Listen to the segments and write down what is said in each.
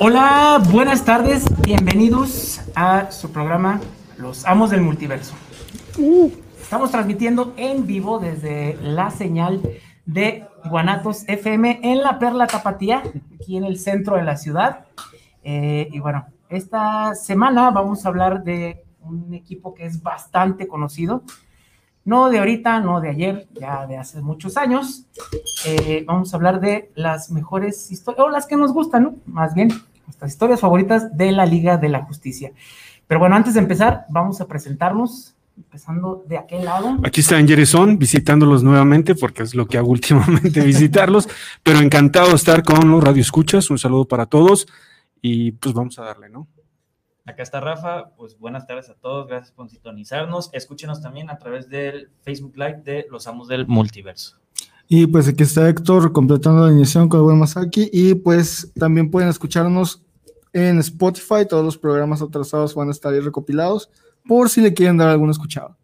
Hola, buenas tardes, bienvenidos a su programa Los Amos del Multiverso. Estamos transmitiendo en vivo desde la señal de Guanatos FM en la Perla Tapatía, aquí en el centro de la ciudad. Eh, y bueno, esta semana vamos a hablar de un equipo que es bastante conocido, no de ahorita, no de ayer, ya de hace muchos años. Eh, vamos a hablar de las mejores historias, o las que nos gustan, ¿no? Más bien, nuestras historias favoritas de la Liga de la Justicia. Pero bueno, antes de empezar, vamos a presentarnos, empezando de aquel lado. Aquí está Jerezón visitándolos nuevamente, porque es lo que hago últimamente, visitarlos, pero encantado de estar con los Radio Escuchas. Un saludo para todos y pues vamos a darle, ¿no? Acá está Rafa, pues buenas tardes a todos, gracias por sintonizarnos. Escúchenos también a través del Facebook Live de Los Amos del Multiverso. Y pues aquí está Héctor completando la iniciación con el buen Masaki. Y pues también pueden escucharnos en Spotify. Todos los programas atrasados van a estar ahí recopilados por si le quieren dar alguna escuchada.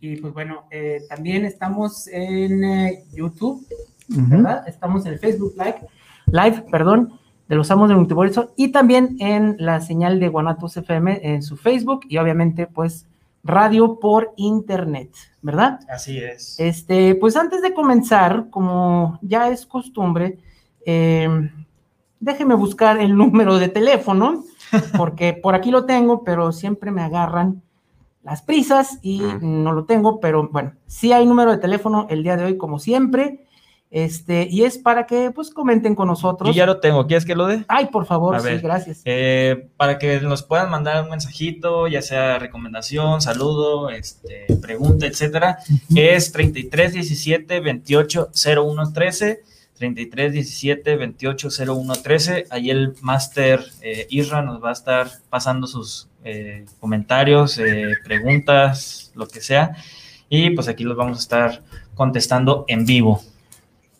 Y pues bueno, eh, también estamos en eh, YouTube, ¿verdad? Estamos en el Facebook Live, Live, perdón, de los Amos del Multiverso y también en la señal de Guanatos FM en su Facebook y obviamente pues radio por internet, ¿verdad? Así es. Este, pues antes de comenzar, como ya es costumbre, eh, déjeme buscar el número de teléfono, porque por aquí lo tengo, pero siempre me agarran las prisas y no lo tengo, pero bueno, sí hay número de teléfono el día de hoy, como siempre. Este, y es para que pues comenten con nosotros. Yo ya lo tengo, ¿quieres que lo dé? Ay, por favor, A sí, ver, gracias. Eh, para que nos puedan mandar un mensajito, ya sea recomendación, saludo, este, pregunta, etcétera, es 33 17 28 01 13. 33 17 28 01 13. Ahí el máster eh, Isra nos va a estar pasando sus eh, comentarios, eh, preguntas, lo que sea. Y pues aquí los vamos a estar contestando en vivo.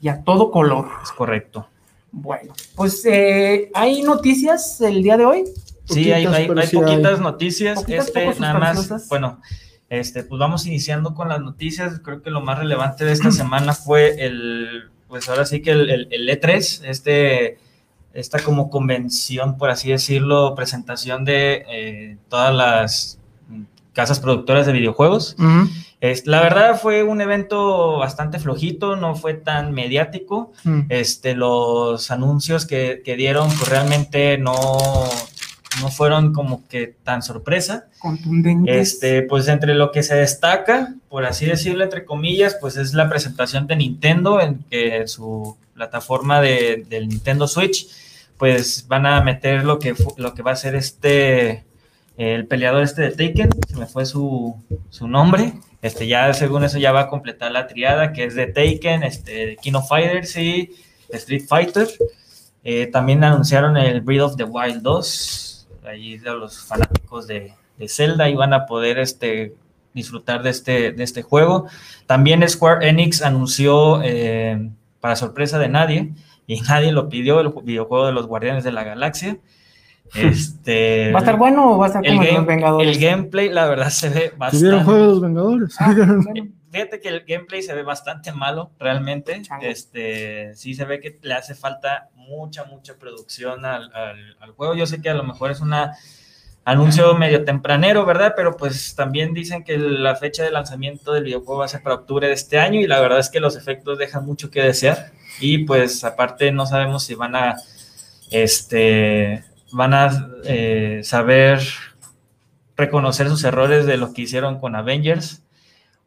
Y a todo color. Es correcto. Bueno, pues eh, hay noticias el día de hoy. Sí, hay, Poquitas, hay- pero hay sí poquitas hay. noticias. Poquitas, este, nada más, bueno, este, pues vamos iniciando con las noticias. Creo que lo más relevante de esta semana fue el, pues ahora sí que el, el- el E3, este, esta como convención, por así decirlo, presentación de eh, todas las casas productoras de videojuegos. Es- la verdad fue un evento bastante flojito, no fue tan mediático. Este, los anuncios que, que dieron pues realmente no, no fueron como que tan sorpresa. Contundentes. Este, pues entre lo que se destaca, por así decirlo, entre comillas, pues es la presentación de Nintendo en que su plataforma de, del Nintendo Switch, pues van a meter lo que, lo que va a ser este, el peleador este de Taken, se me fue su, su nombre, este ya según eso ya va a completar la triada que es de Taken, este, King of Fighters y Street Fighter. Eh, también anunciaron el Breath of the Wild 2, ahí de los fanáticos de, de Zelda y van a poder este, disfrutar de este, de este juego. También Square Enix anunció, eh, para sorpresa de nadie, y nadie lo pidió, el ju- videojuego de los Guardianes de la Galaxia. Este, ¿Va a estar bueno o va a estar el, como los game- Vengadores? el gameplay, la verdad, se ve ¿Tuvieron bastante. juego de los Vengadores? Ah, bueno. Fíjate que el gameplay se ve bastante malo, realmente. Chango. Este, sí se ve que le hace falta mucha, mucha producción al, al- al juego. Yo sé que a lo mejor es un anuncio medio tempranero, ¿verdad? Pero pues también dicen que la fecha de lanzamiento del videojuego va a ser para octubre de este año y la verdad es que los efectos dejan mucho que desear. Y pues aparte no sabemos si van a, este, van a eh, saber reconocer sus errores de lo que hicieron con Avengers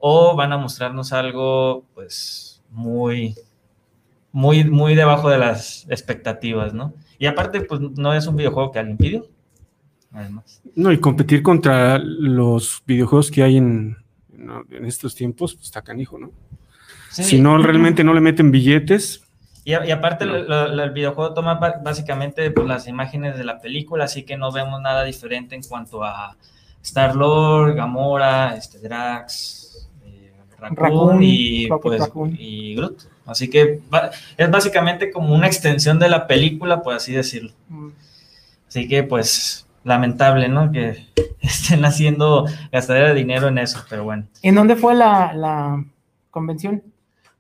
o van a mostrarnos algo pues muy muy muy debajo de las expectativas, ¿no? Y aparte pues no es un videojuego que alguien pidió. Además. No, y competir contra los videojuegos que hay en, en- estos tiempos, pues está canijo, ¿no? Sí. Si no, realmente no le meten billetes. Y, a- y aparte No. lo- lo- el videojuego toma básicamente pues, las imágenes de la película, así que no vemos nada diferente en cuanto a Star-Lord, Gamora, este, Drax, Raccoon, Raccoon, y, pues, Raccoon. y Groot. Así que va- es básicamente como una extensión de la película, por así decirlo. Mm. Así que, pues, lamentable, ¿no? Que estén haciendo gastadera de dinero en eso, pero bueno. ¿En dónde fue la, la convención?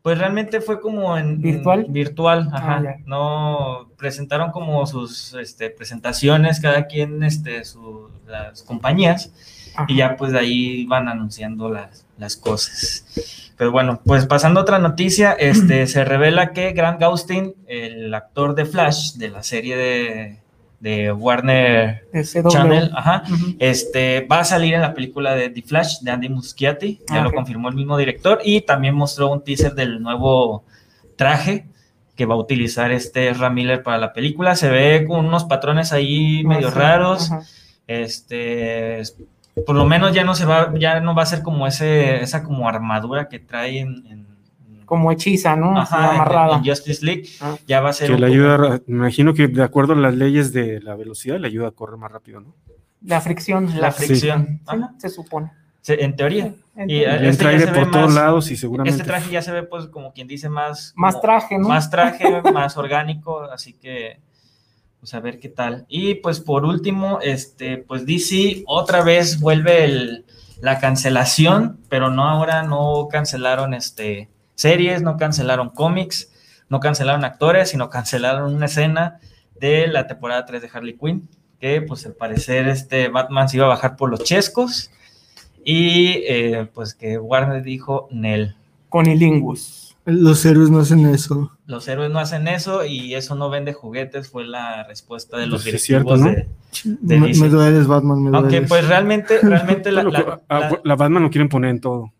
Pues realmente fue como en ¿Virtual? en virtual, Ah, ajá. no presentaron como sus este, presentaciones, cada quien, este, su, las compañías, Ajá. y ya pues de ahí van anunciando las, las cosas. Pero bueno, pues pasando a otra noticia, este, se revela que Grant Gustin, el actor de Flash de la serie de, de Warner. Channel, ajá, este, va a salir en la película de The Flash de Andy Muschietti, ya Ah, lo confirmó el mismo director, y también mostró un teaser del nuevo traje que va a utilizar este Ezra Miller para la película. Se ve con unos patrones ahí Ah, medio sí, raros. ajá. Este, por lo menos ya no se va, ya no va a ser como ese, esa como armadura que trae en, en- Como hechiza, ¿no? Ajá, en- amarrada. en Justice League. Ah. Ya va a ser Que le ayuda, a- me imagino que de acuerdo a las leyes de la velocidad, le ayuda a correr más rápido, ¿no? La fricción. la fricción. Se supone. Se- en teoría. En Y, Este ve por todos más- lados y seguramente. Este traje ya se ve, pues, como quien dice, más. Más como- traje, ¿no? Más traje, más orgánico, así que. Pues a ver qué tal. Y pues por último, este, pues DC otra vez vuelve el- la cancelación, pero no ahora no cancelaron este, series, no cancelaron cómics, no cancelaron actores, sino cancelaron una escena de la temporada 3 de Harley Quinn, que pues al parecer este Batman se iba a bajar por los chescos y eh, pues que Warner dijo, Nel, Conilingus. Los héroes no hacen eso. los héroes no hacen eso y eso no vende juguetes, fue la respuesta de los Pues es directivos cierto, ¿no? de, de Me, me dueles, Batman, me Aunque dueles. pues realmente, realmente la, Batman lo quieren poner en todo.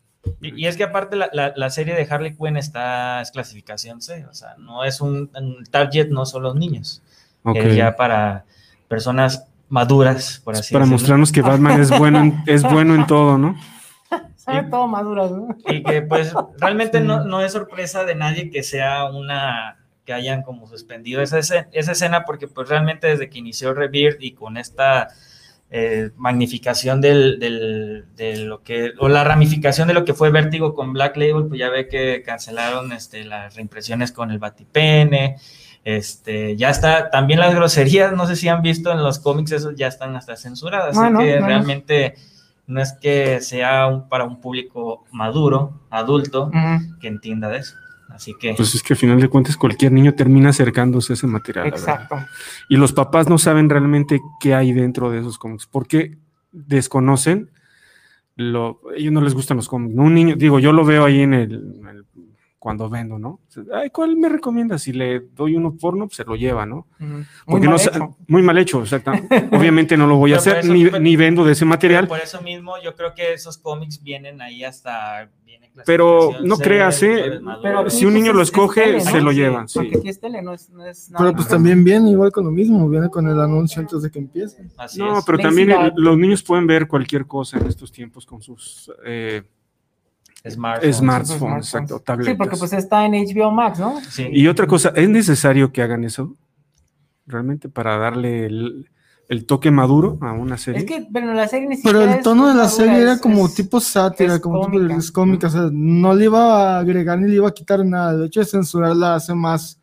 y, y es que aparte la, la- la serie de Harley Quinn está es clasificación C, o sea, no es un, un target, no son los niños, Ok. es ya para personas maduras, por así Para decirlo. mostrarnos que Batman es bueno, en, es bueno en todo, ¿no? Sabe Y- todo maduras, ¿no? Y que pues realmente no, no es sorpresa de nadie que sea una que hayan como suspendido esa, escena- esa escena porque pues realmente desde que inició Rebirth y con esta eh, magnificación del, del- de lo que o la ramificación de lo que fue Vértigo con Black Label pues ya ve que cancelaron este, las reimpresiones con el Batipene este ya está también las groserías no sé si han visto en los cómics esos ya están hasta censuradas así que realmente no es que sea un- para un público maduro, adulto, que entienda de eso. Así que, Pues es que al final de cuentas cualquier niño termina acercándose a ese material. la verdad. Exacto. Y los papás no saben realmente qué hay dentro de esos cómics, porque desconocen, lo, ellos no les gustan los cómics. Un niño, digo, yo lo veo ahí en el, en el- cuando vendo, ¿no? Ay, ¿cuál me recomiendas? Si le doy uno porno, pues se lo lleva, ¿no? Porque mal no hecho. muy mal hecho, exacto. Obviamente no lo voy a hacer, eso- ni, pero- ni vendo de ese material. por eso mismo yo creo que esos cómics vienen ahí hasta... viene Pero no creas, ¿eh? Pero si un niño lo pues, es- es escoge, tele, se ¿no? lo Sí, llevan, sí. Porque aquí es tele, no es, no es nada Pero pues también viene igual con lo mismo, viene con el anuncio antes de que empiece. Así No, es. pero también el- los niños pueden ver cualquier cosa en estos tiempos con sus eh, Smartphones. smartphones, exacto, Sí, porque pues está en HBO Max, ¿no? Sí. Y otra cosa, ¿es necesario que hagan eso? ¿Realmente para darle el, el toque maduro a una serie? Es que, pero la serie ni Pero el tono de la madura, serie era como es- tipo sátira, como tipo de cómica, o sea, no le iba a agregar ni le iba a quitar nada. El hecho de censurarla hace más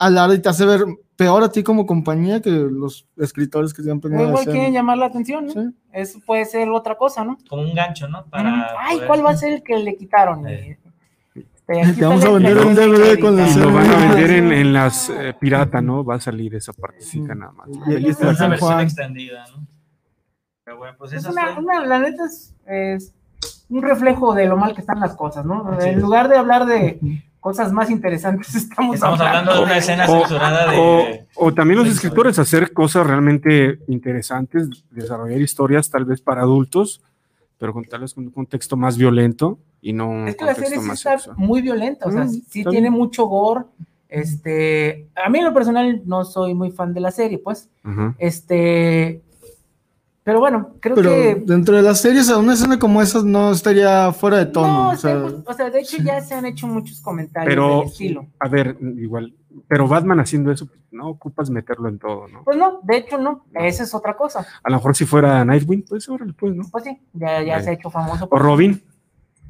alarde y te hace ver peor a ti como compañía que los escritores que se han igual hacer. quieren llamar la atención, ¿no? Sí. Eso puede ser otra cosa, ¿no? Como un gancho, ¿no? Para Ay, poder- ¿cuál va a ser el que le quitaron? Eh. Este, Te vamos a la- vender la un DVD con la lo van a vender en, las eh, pirata, ¿no? Va a salir esa partecita Sí. nada más. Y ahí está San versión Juan. extendida, ¿no? Pero bueno, pues Es eso una, fue- una- la neta es, es un reflejo de lo mal que están las cosas, ¿no? En es. lugar de hablar de cosas más interesantes, estamos, Estamos hablando de una escena O- censurada O, de... o también los escritores hacer cosas realmente interesantes, desarrollar historias tal vez para adultos, pero con tal vez con un contexto más violento y no Es que la serie sí está sexual. muy violenta, o sea, Mm, sí tiene bien. mucho gore. Este, a mí en lo personal no soy muy fan de la serie, pues. Ajá. Este, pero bueno, creo Pero que dentro de las series, sea, una escena como esa no estaría fuera de tono. no, o sea, está- o sea, de hecho ya se han hecho muchos comentarios Pero- del estilo. A ver, igual, pero Batman haciendo eso, pues, no ocupas meterlo en todo, ¿no? Pues no, de hecho no, esa es otra cosa. A lo mejor si fuera Nightwing, pues órale, pues, ¿no? Pues sí, ya, ya se ha hecho famoso. O Robin,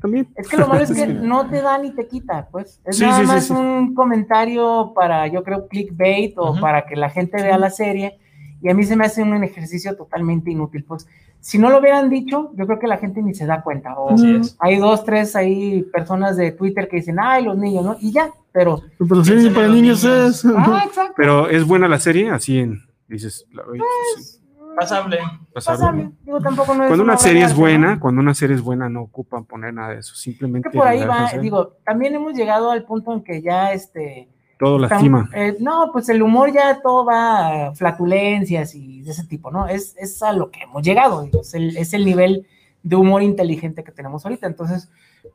también. Es que lo malo es que no te da ni te quita, pues. Es Sí, nada sí, más sí. un comentario para, yo creo, clickbait o para que la gente vea la serie. Y a mí se me hace un ejercicio totalmente inútil. Pues, si no lo hubieran dicho, yo creo que la gente ni se da cuenta. O Así es. hay dos, tres ahí personas de Twitter que dicen, ay, los niños, ¿no? Y ya, pero. Pero Piensen en para niños niños. es. Ah, exacto. Pero es buena la serie, así en, dices, la- oye, sí, Pasable. pasable. Pasable. Digo, tampoco no es Cuando una serie es buena, ¿no? cuando una serie es buena, no ocupan poner nada de eso, simplemente Que por ahí va, digo, también hemos llegado al punto en que ya este. Todo lastima. eh, no, pues el humor ya todo va a flatulencias y de ese tipo, ¿no? Es, es a lo que hemos llegado, es, el, es el nivel de humor inteligente que tenemos ahorita. Entonces,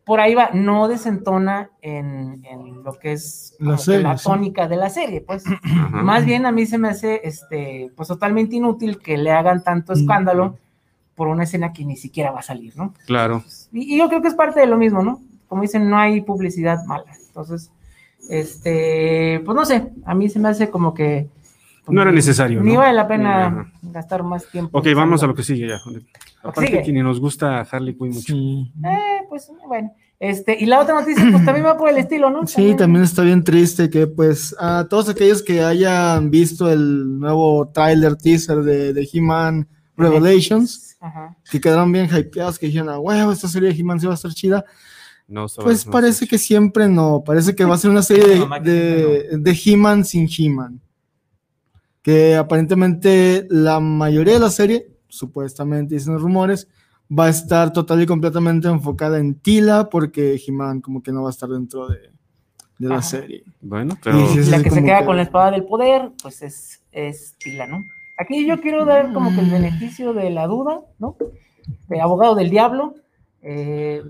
por ahí va, no desentona en, en lo que es La que sí. tónica de la serie, pues. Ajá. Más bien a mí se me hace este, pues totalmente inútil que le hagan tanto Mm. escándalo por una escena que ni siquiera va a salir, ¿no? Claro. Y, y yo creo que es parte de lo mismo, ¿no? Como dicen, no hay publicidad mala. Entonces, este, pues no sé, a mí se me hace como que... pues, No era necesario, Ni ¿no? vale la pena gastar más tiempo. Ok, vamos a lo que sigue ya. Aparte sigue. que ni nos gusta Harley Quinn mucho. Sí. Eh, pues bueno. Este, y la otra noticia, pues también va por el estilo, ¿no? Sí, también está bien triste que pues a todos aquellos que hayan visto el nuevo tráiler teaser de, de He-Man Revelations, Ajá. que quedaron bien hypeados, que dijeron, ah, huevo, esta serie de He-Man sí va a estar chida, No, pues parece que siempre no, parece que va a ser una serie de, de, de He-Man sin He-Man, que aparentemente la mayoría de la serie, supuestamente dicen los rumores, va a estar total y completamente enfocada en Tila, porque He-Man como que no va a estar dentro de, de la serie. Bueno, pero Y la que se queda que- con la espada del poder, pues es, es Tila, ¿no? Aquí yo quiero dar como que el beneficio de la duda, ¿no? De abogado del diablo. eh,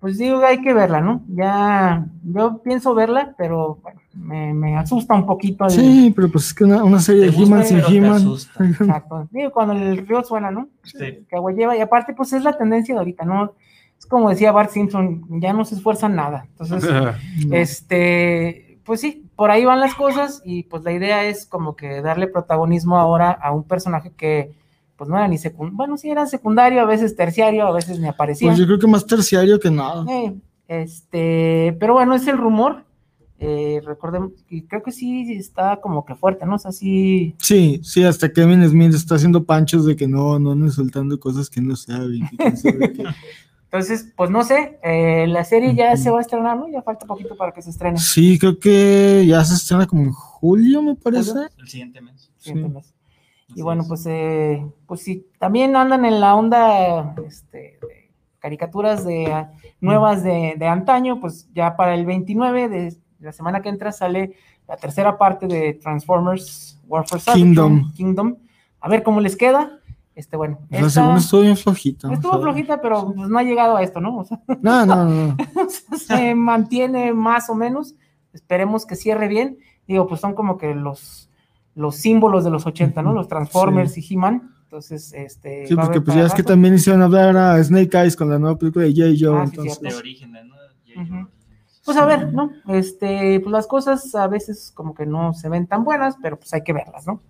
pues digo, hay que verla, ¿no? Ya, yo pienso verla, pero bueno, me, me asusta un poquito el, Sí, pero pues es que una, una serie de He-Man sin He-Man. asusta. Exacto. Digo, cuando el río suena, ¿no? Sí. Que agua lleva. Y aparte, pues es la tendencia de ahorita, ¿no? Es como decía Bart Simpson, ya no se esfuerzan nada. Entonces, No. este, pues sí, por ahí van las cosas y pues la idea es como que darle protagonismo ahora a un personaje que pues no era ni secundario, bueno, sí era secundario, a veces terciario, a veces ni aparecía. Pues yo creo que más terciario que nada. Eh, este, pero bueno, es el rumor. Eh, recordemos, y creo que sí está como que fuerte, ¿no? O sea, sí, Sí, sí, hasta Kevin Smith está haciendo panchos de que no, no anden soltando cosas que no saben. que sabe. Entonces, pues no sé, eh, la serie ya se va a estrenar, ¿no? Ya falta poquito para que se estrene. Sí, creo que ya se estrena como en julio, me parece. El siguiente mes. Sí. Siguiente mes. Y bueno, es. pues, eh, pues sí, también andan en la onda este, de caricaturas de, ah, nuevas de, de antaño, pues ya para el 29 de la semana que entra sale la tercera parte de Transformers War for Cybertron, Kingdom. Kingdom. A ver cómo les queda. Este, bueno, La esta- segunda estuvo bien flojita. estuvo flojita, pero pues no ha llegado a esto, ¿no? O sea, No, no, no. se mantiene más o menos. Esperemos que cierre bien. Digo, pues son como que los, los símbolos de los 80, ¿no? Los Transformers y He-Man. Entonces, este. Sí, porque pues ya es que también hicieron hablar a Snake Eyes con la nueva película de J. Joe. Ah, sí, entonces, De orígenes, ¿no? Pues a ver, ¿no? Este, pues las cosas a veces como que no se ven tan buenas, pero pues hay que verlas, ¿no?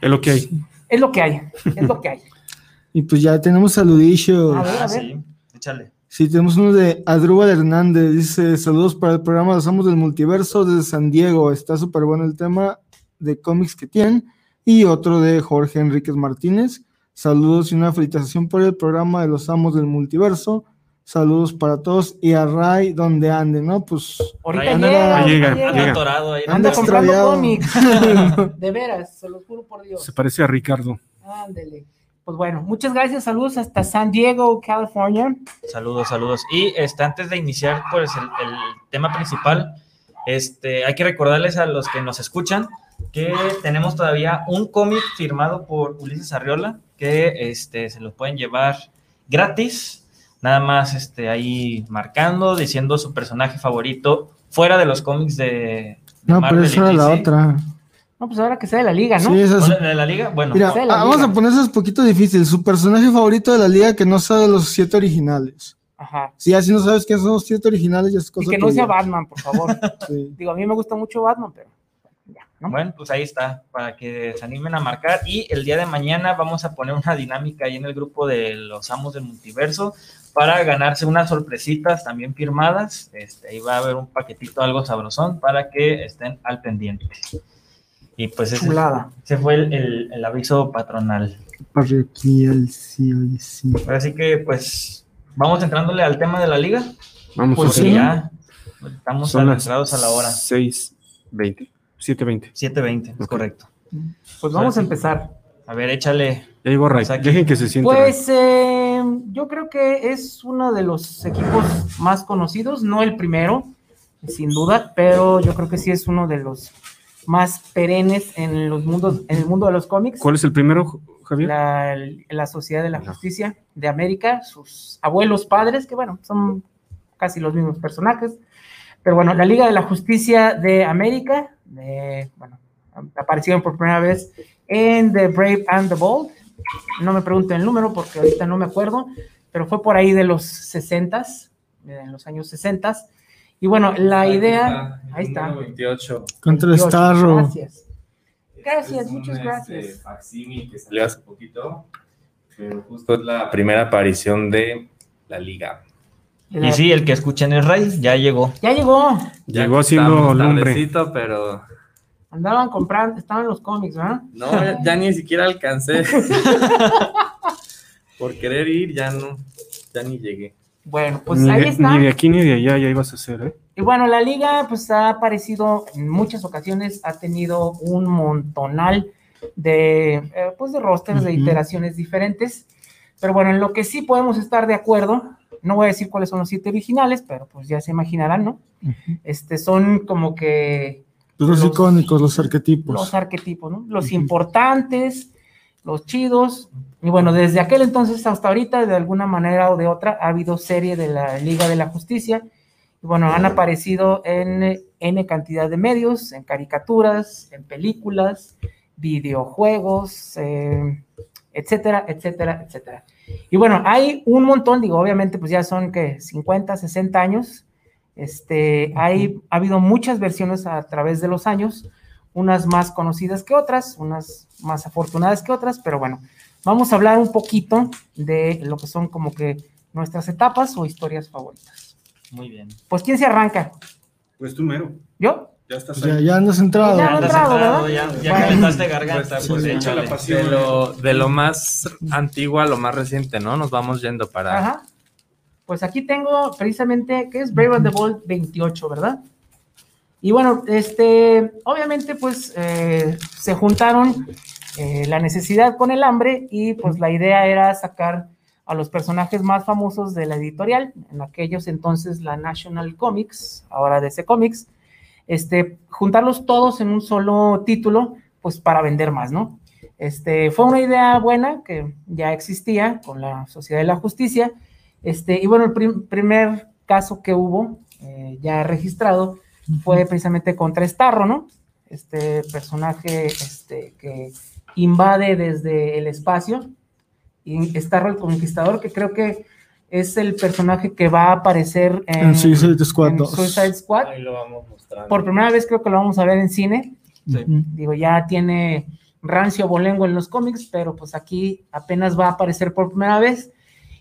es lo que hay. Es lo que hay, es lo que hay. Y pues ya tenemos saluditos. A ver, Ah, a ver. sí. Échale. Sí, tenemos uno de Adrúbal Hernández. Dice: Saludos para el programa Los Amos del Multiverso desde San Diego. Está súper bueno el tema de cómics que tienen. Y otro de Jorge Enríquez Martínez. Saludos y una felicitación por el programa de Los Amos del Multiverso. Saludos para todos y a Ray donde ande, ¿no? Pues Ahorita anda, llega, llega. Llega. atorado ahí. Anda Anda comprando cómics. De veras, se los juro por Dios. Se parece a Ricardo. Ándele. Pues bueno, muchas gracias, saludos hasta San Diego, California. Saludos, saludos. Y este, antes de iniciar pues, el, el tema principal, este, hay que recordarles a los que nos escuchan que tenemos todavía un cómic firmado por Ulises Arriola que este, se lo pueden llevar gratis, nada más este, ahí marcando, diciendo su personaje favorito fuera de los cómics de, de no, pero Marvel esa y era la otra. No, pues ahora que sea de la liga, ¿no? Sí, esa ¿O es- de- de la liga? Bueno, Mira, la ah, vamos liga. a ponerse un poquito difícil. Su personaje favorito de la liga que no sea de los siete originales. Ajá. Si así no sabes quiénes son los siete originales, ya es cosa Y que no sea. Batman, por favor. Sí. Digo, a mí me gusta mucho Batman, pero ¿no? Bueno, pues ahí está, para que se animen a marcar. Y el día de mañana vamos a poner una dinámica ahí en el grupo de los amos del multiverso para ganarse unas sorpresitas también firmadas. Este, ahí va a haber un paquetito algo sabrosón para que estén al pendiente. Y pues ese, ese fue el, el- el aviso patronal. Parroquial, sí, sí. Así que pues vamos entrándole al tema de la liga. Vamos Pues a ya estamos Son las adentrados a la hora. 6.20. 7.20. 7.20, es correcto. Pues vamos a empezar. A ver, échale. Ya llegó Ray. Pues aquí- Dejen que se siente. Ray. Pues eh, yo creo que es uno de los equipos más conocidos, no el primero, sin duda, pero yo creo que sí es uno de los más perennes en los mundos, en el mundo de los cómics. ¿Cuál es el primero, Javier? La, la Sociedad de la. Justicia de América, sus abuelos padres, que bueno, son casi los mismos personajes. Pero bueno, la Liga de la Justicia de América, de, bueno, aparecieron por primera vez en The Brave and the Bold. No me pregunten el número porque ahorita no me acuerdo, pero fue por ahí de los 60s, en los años 60s. Y bueno, la idea, ahí está. 28. Contra Dios, Starro. Gracias. Gracias, Es un, muchas este, gracias. facsímil que salió hace poquito, pero justo es la primera aparición de la liga. Y sí, el que escuchen es Ray, ya llegó. Ya llegó. Llegó haciendo estamos lumbre. pero Andaban comprando, estaban los cómics, ¿verdad? no, ya, ya ni siquiera alcancé. Por querer ir, ya no, ya ni llegué. Bueno, pues ni, ahí de, está. ni de aquí ni de allá ya ibas a hacer, ¿eh? Y bueno, la liga pues ha aparecido en muchas ocasiones, ha tenido un montonal de, eh, pues, de rosters, de iteraciones diferentes. Pero bueno, en lo que sí podemos estar de acuerdo, no voy a decir cuáles son los siete originales, pero pues ya se imaginarán, ¿no? Este son como que Los, Los- icónicos, los arquetipos. los arquetipos, ¿no? Los importantes, los chidos. Y bueno, desde aquel entonces hasta ahorita, de alguna manera o de otra, ha habido serie de la Liga de la Justicia. Y bueno, han aparecido en N cantidad de medios, en caricaturas, en películas, videojuegos, eh, etcétera, etcétera, etcétera. Y bueno, hay un montón, digo, obviamente, pues ya son que 50, 60 años. Este, hay, ha habido muchas versiones a través de los años, unas más conocidas que otras, unas más afortunadas que otras, pero bueno, vamos a hablar un poquito de lo que son como que nuestras etapas o historias favoritas. Muy bien. Pues, ¿quién se arranca? Pues tú mero. ¿Yo? Ya estás Pues ya, ya andas entrado. Ya andas entrado, ya, ya calentaste garganta, Pues, pues, sí, échale. la pasión. De lo, de lo más antiguo a lo más reciente, ¿no? Nos vamos yendo para... Ajá. Pues aquí tengo precisamente que es Brave and the Bold 28, ¿verdad? Y bueno, este, obviamente, pues eh, se juntaron eh, la necesidad con el hambre y pues la idea era sacar a los personajes más famosos de la editorial, en aquellos entonces la National Comics, ahora DC Comics, este, juntarlos todos en un solo título, pues para vender más, ¿no? Este, fue una idea buena que ya existía con la Sociedad de la Justicia, este, y bueno, el prim- primer caso que hubo eh, ya registrado fue precisamente contra Starro, ¿no? Este personaje este, que invade desde el espacio, y Starro el Conquistador, que creo que es el personaje que va a aparecer en, En Suicide Squad en 2. Suicide Squad. Ahí lo vamos mostrando. Por primera vez creo que lo vamos a ver en cine. Sí. Digo, ya tiene rancio bolengo en los cómics, pero pues aquí apenas va a aparecer por primera vez.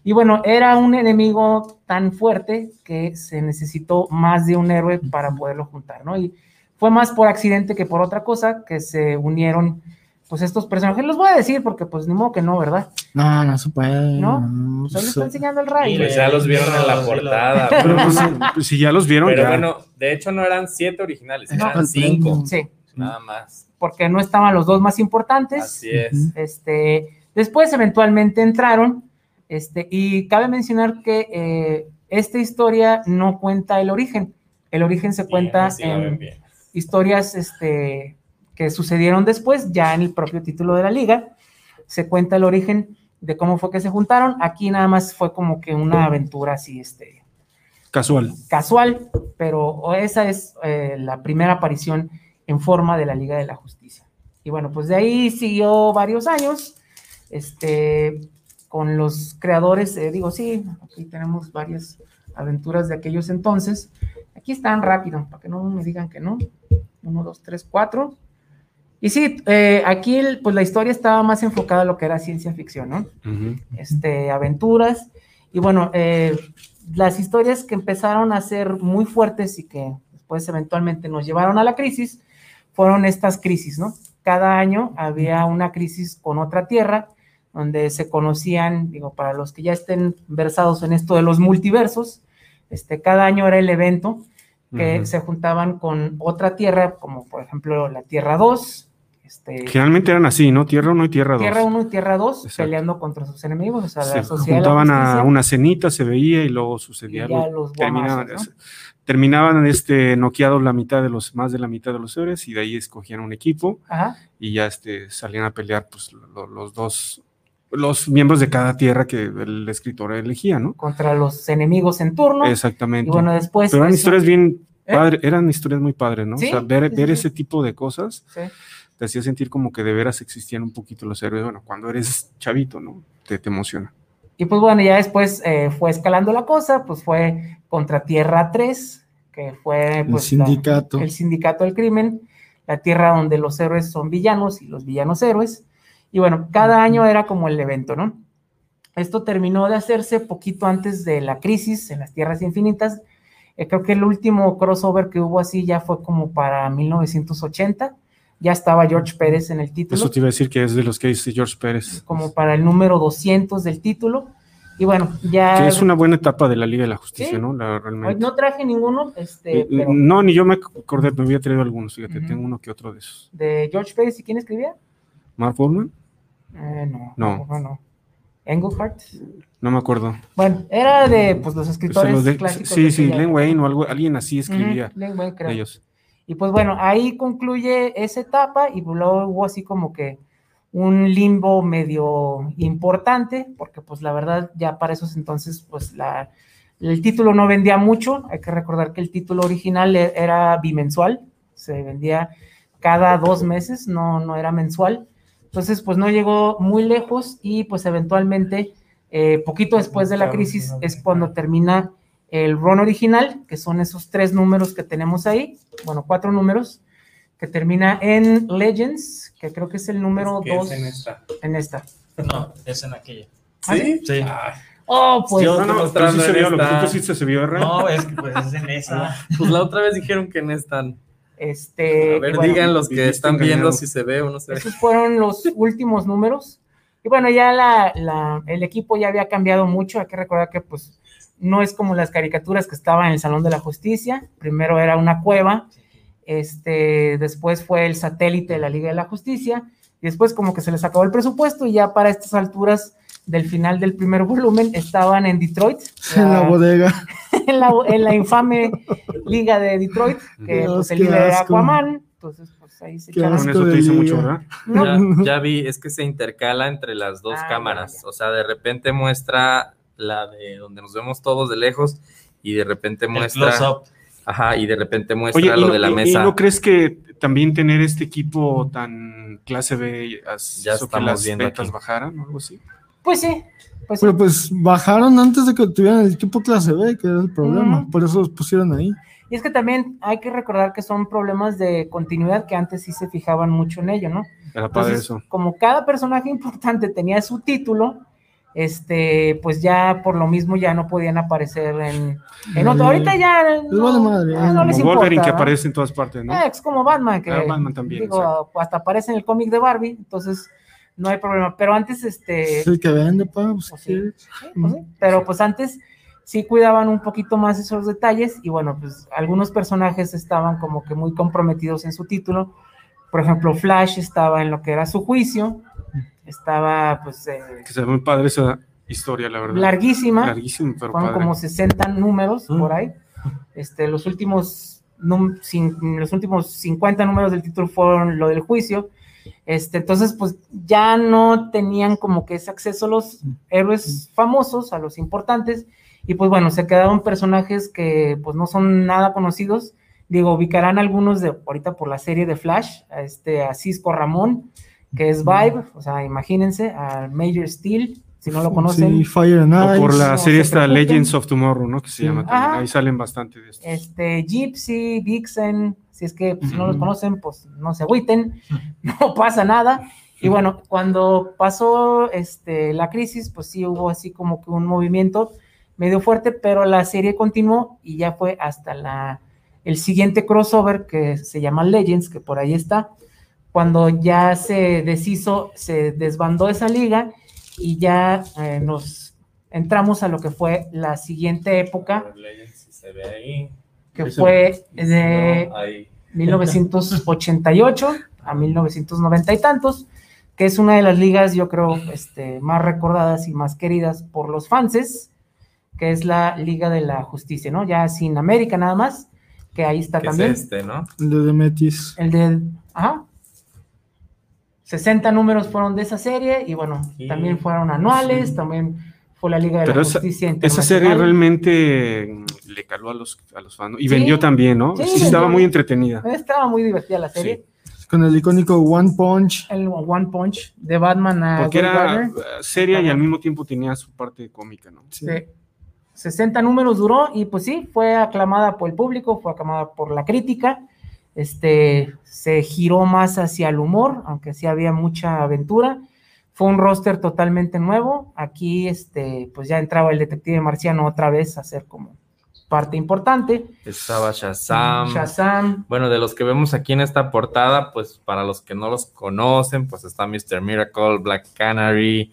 Y bueno, era un enemigo tan fuerte que se necesitó más de un héroe para poderlo juntar, ¿no? Y fue más por accidente que por otra cosa que se unieron pues estos personajes. Los voy a decir porque pues ni modo que no, ¿verdad? No, no se puede. ¿No? no, Pues está enseñando el rayo. Pues ya los vieron en la portada. Pero pues, pues, si ya los vieron, pero ya. bueno, de hecho no eran siete originales, No. eran cinco. Sí, Nada más. porque no estaban los dos más importantes. Así es. Este, después eventualmente entraron, este, y cabe mencionar que eh, esta historia no cuenta el origen. El origen se cuenta sí en bien. historias este, que sucedieron después, ya en el propio título de la liga. Se cuenta el origen de cómo fue que se juntaron. Aquí nada más fue como que una aventura así, este, Casual. casual, pero esa es eh, la primera aparición en forma de la Liga de la Justicia. Y bueno, pues de ahí siguió varios años, este, con los creadores, eh, digo, sí, aquí tenemos varias aventuras de aquellos entonces. Aquí están rápido, para que no me digan que no. Uno, dos, tres, cuatro. Y sí, eh, aquí el- pues la historia estaba más enfocada a lo que era ciencia ficción, ¿no? Este, aventuras. Y bueno, eh, las historias que empezaron a ser muy fuertes y que después eventualmente nos llevaron a la crisis, fueron estas crisis, ¿no? Cada año había una crisis con otra tierra, donde se conocían, digo, para los que ya estén versados en esto de los multiversos, este, cada año era el evento que se juntaban con otra tierra, como por ejemplo la Tierra 2, este, Generalmente eran así, ¿no? Tierra 1 y Tierra 2. Tierra 1 y Tierra 2 Exacto. peleando contra sus enemigos, o sea, Se la sociedad de la juntaban a una cenita, se veía y luego y sucedía algo. los Terminaban, ¿no? terminaban este, noqueados la mitad de los, más de la mitad de los héroes y de ahí escogían un equipo Ajá, y ya este, salían a pelear pues, lo- los dos, los miembros de cada tierra que el escritor elegía, ¿no? contra los enemigos en turno. Exactamente. y bueno, después. Pero eran eso- historias bien ¿Eh? padres, eran historias muy padres, ¿no? Sí, o sea, ver, ver ese tipo de cosas te hacía sentir como que de veras existían un poquito los héroes. Bueno, cuando eres chavito, ¿no? Te, te emociona. Y pues bueno, ya después eh, fue escalando la cosa, pues fue contra Tierra 3, que fue El pues, la- sindicato. el sindicato del crimen, la tierra donde los héroes son villanos y los villanos héroes. Y bueno, cada año era como el evento, ¿no? Esto terminó de hacerse poquito antes de la crisis en las Tierras Infinitas. Eh, creo que el último crossover que hubo así ya fue como para 1980. Ya estaba George Pérez en el título Eso te iba a decir que es de los que dice George Pérez. como para el número 200 del título. Y bueno, ya... Que es una buena etapa de la Liga de la Justicia, Sí. ¿no? La, realmente. no traje ninguno, este, Eh, pero No, ni yo me acordé, me había traído algunos, fíjate, tengo uno que otro de esos. de George Pérez, ¿y quién escribía? ¿Mark Bullman? Eh, no, No. no, no. Englehart. No me acuerdo. Bueno, era de pues, los escritores los de- clásicos. sí, sí, Len. Wayne o algo, alguien así escribía Ujú, Len Wayne, creo. ellos. Y pues bueno, ahí concluye esa etapa y luego hubo así como que un limbo medio importante, porque pues la verdad ya para esos entonces pues la, el título no vendía mucho, hay que recordar que el título original e- era bimensual, se vendía cada dos meses, no, no era mensual, entonces pues no llegó muy lejos y pues eventualmente, eh, poquito después de la crisis es cuando termina el run original, que son esos tres números que tenemos ahí, bueno, cuatro números, que termina en Legends, que creo que es el número Que es dos en esta. en esta. No, es en aquella. ¿Sí? Sí. Ay, Oh, pues. Yo- No, no, sí se en vio, lo que esta- pusiste se vio. No, es que pues es en esa. Pues la otra vez dijeron que no están. Este. A ver, bueno, digan los que están viendo si se ve o no se ve. Esos fueron los últimos números. Y bueno, ya la, la- el equipo ya había cambiado mucho. Hay que recordar que, pues, no es como las caricaturas que estaban en el Salón de la Justicia. Primero era una cueva, este, después fue el satélite de la Liga de la Justicia, y después, como que se les acabó el presupuesto, y ya para estas alturas del final del primer volumen estaban en Detroit, En la bodega. en la, en la infame Liga de Detroit, que Dios, pues, el líder era. Aquaman. Entonces, pues ahí se echaron. Con eso te liga. mucho, ¿verdad? No, Ya, ya vi, es que se intercala entre las dos Ah, cámaras. ya, ya. O sea, de repente muestra la de donde nos vemos todos de lejos y de repente muestra. Ajá, y de repente muestra Oye, ¿y lo no, de la y- y mesa. no crees que también tener este equipo tan clase B Ya hizo que estamos las viendo ventas aquí. bajaran o algo así? Pues sí. Pues sí. Pero pues bajaron antes de que tuvieran el equipo clase B, que era el problema. Por eso los pusieron ahí. Y es que también hay que recordar que son problemas de continuidad que antes sí se fijaban mucho en ello, ¿no? Era padre Entonces, eso. como cada personaje importante tenía su título, este, pues ya por lo mismo ya no podían aparecer en, en otro. Vale. Ahorita ya no, vale madre, ah, no les Como Wolverine importa, que aparece en todas partes, ¿no? Eh, es como Batman, que Ah, Batman también, digo, hasta aparece en el cómic de Barbie, entonces no hay problema. Pero antes, este, Es el que vende, pa. pues, Pues sí. Sí, pues sí, Pero pues antes sí cuidaban un poquito más esos detalles y bueno, pues algunos personajes estaban como que muy comprometidos en su título. Por ejemplo, Flash estaba en lo que era su juicio, estaba pues eh, Que se ve muy padre esa historia, la verdad. larguísima, Larguísimo, pero fueron padre. como 60 números Mm. por ahí. Este, los últimos num- los últimos 50 números del título fueron lo del juicio. Este, entonces, pues ya no tenían como que ese acceso a los héroes famosos, a los importantes, y pues bueno, se quedaron personajes que pues no son nada conocidos. Digo, ubicarán algunos de ahorita por la serie de Flash, a este, a Cisco Ramón, que es Vibe, o sea, imagínense, a Major Steel, si no lo conocen. Sí, Fire and O por Ice. la no serie se esta. Legends of Tomorrow, ¿no? Que se Sí. llama también. Ahí salen bastante de estos. este, Gypsy, Vixen, Así es que pues, si no los conocen, pues no se agüiten, no pasa nada. Y bueno, cuando pasó este, la crisis, pues sí hubo así como que un movimiento medio fuerte, pero la serie continuó y ya fue hasta la, el siguiente crossover que se llama Legends, que por ahí está, cuando ya se deshizo, se desbandó esa liga y ya eh, nos entramos a lo que fue la siguiente época, Si se ve ahí. Que Eso. fue de No, ahí. 1988 a 1990 y tantos, que es una de las ligas, yo creo, este, más recordadas y más queridas por los fanses, que es la Liga de la Justicia, ¿no? Ya sin América nada más, que ahí está Que es también. este, ¿no? El de Demetis. El de, ajá, 60 números fueron de esa serie y bueno, también fueron anuales, también fue la Liga de Pero la esa- Justicia Esa serie Internacional. realmente le caló a los, a los fans. ¿no? Y Sí. vendió también, ¿no? Sí, Sí, estaba muy entretenida. Estaba muy divertida la serie. Con el icónico One Punch. El One Punch de Batman a Porque era eh, seria y al mismo tiempo tenía su parte cómica, ¿no? Sí. Sí. 60 números duró y pues sí, fue aclamada por el público, fue aclamada por la crítica. Este se giró más hacia el humor, aunque sí había mucha aventura. Fue un roster totalmente nuevo. Aquí este pues ya entraba el detective marciano otra vez a ser como parte importante. Estaba Shazam. Shazam, Bueno, de los que vemos aquí en esta portada, pues para los que no los conocen, pues está Mr. Miracle, Black Canary,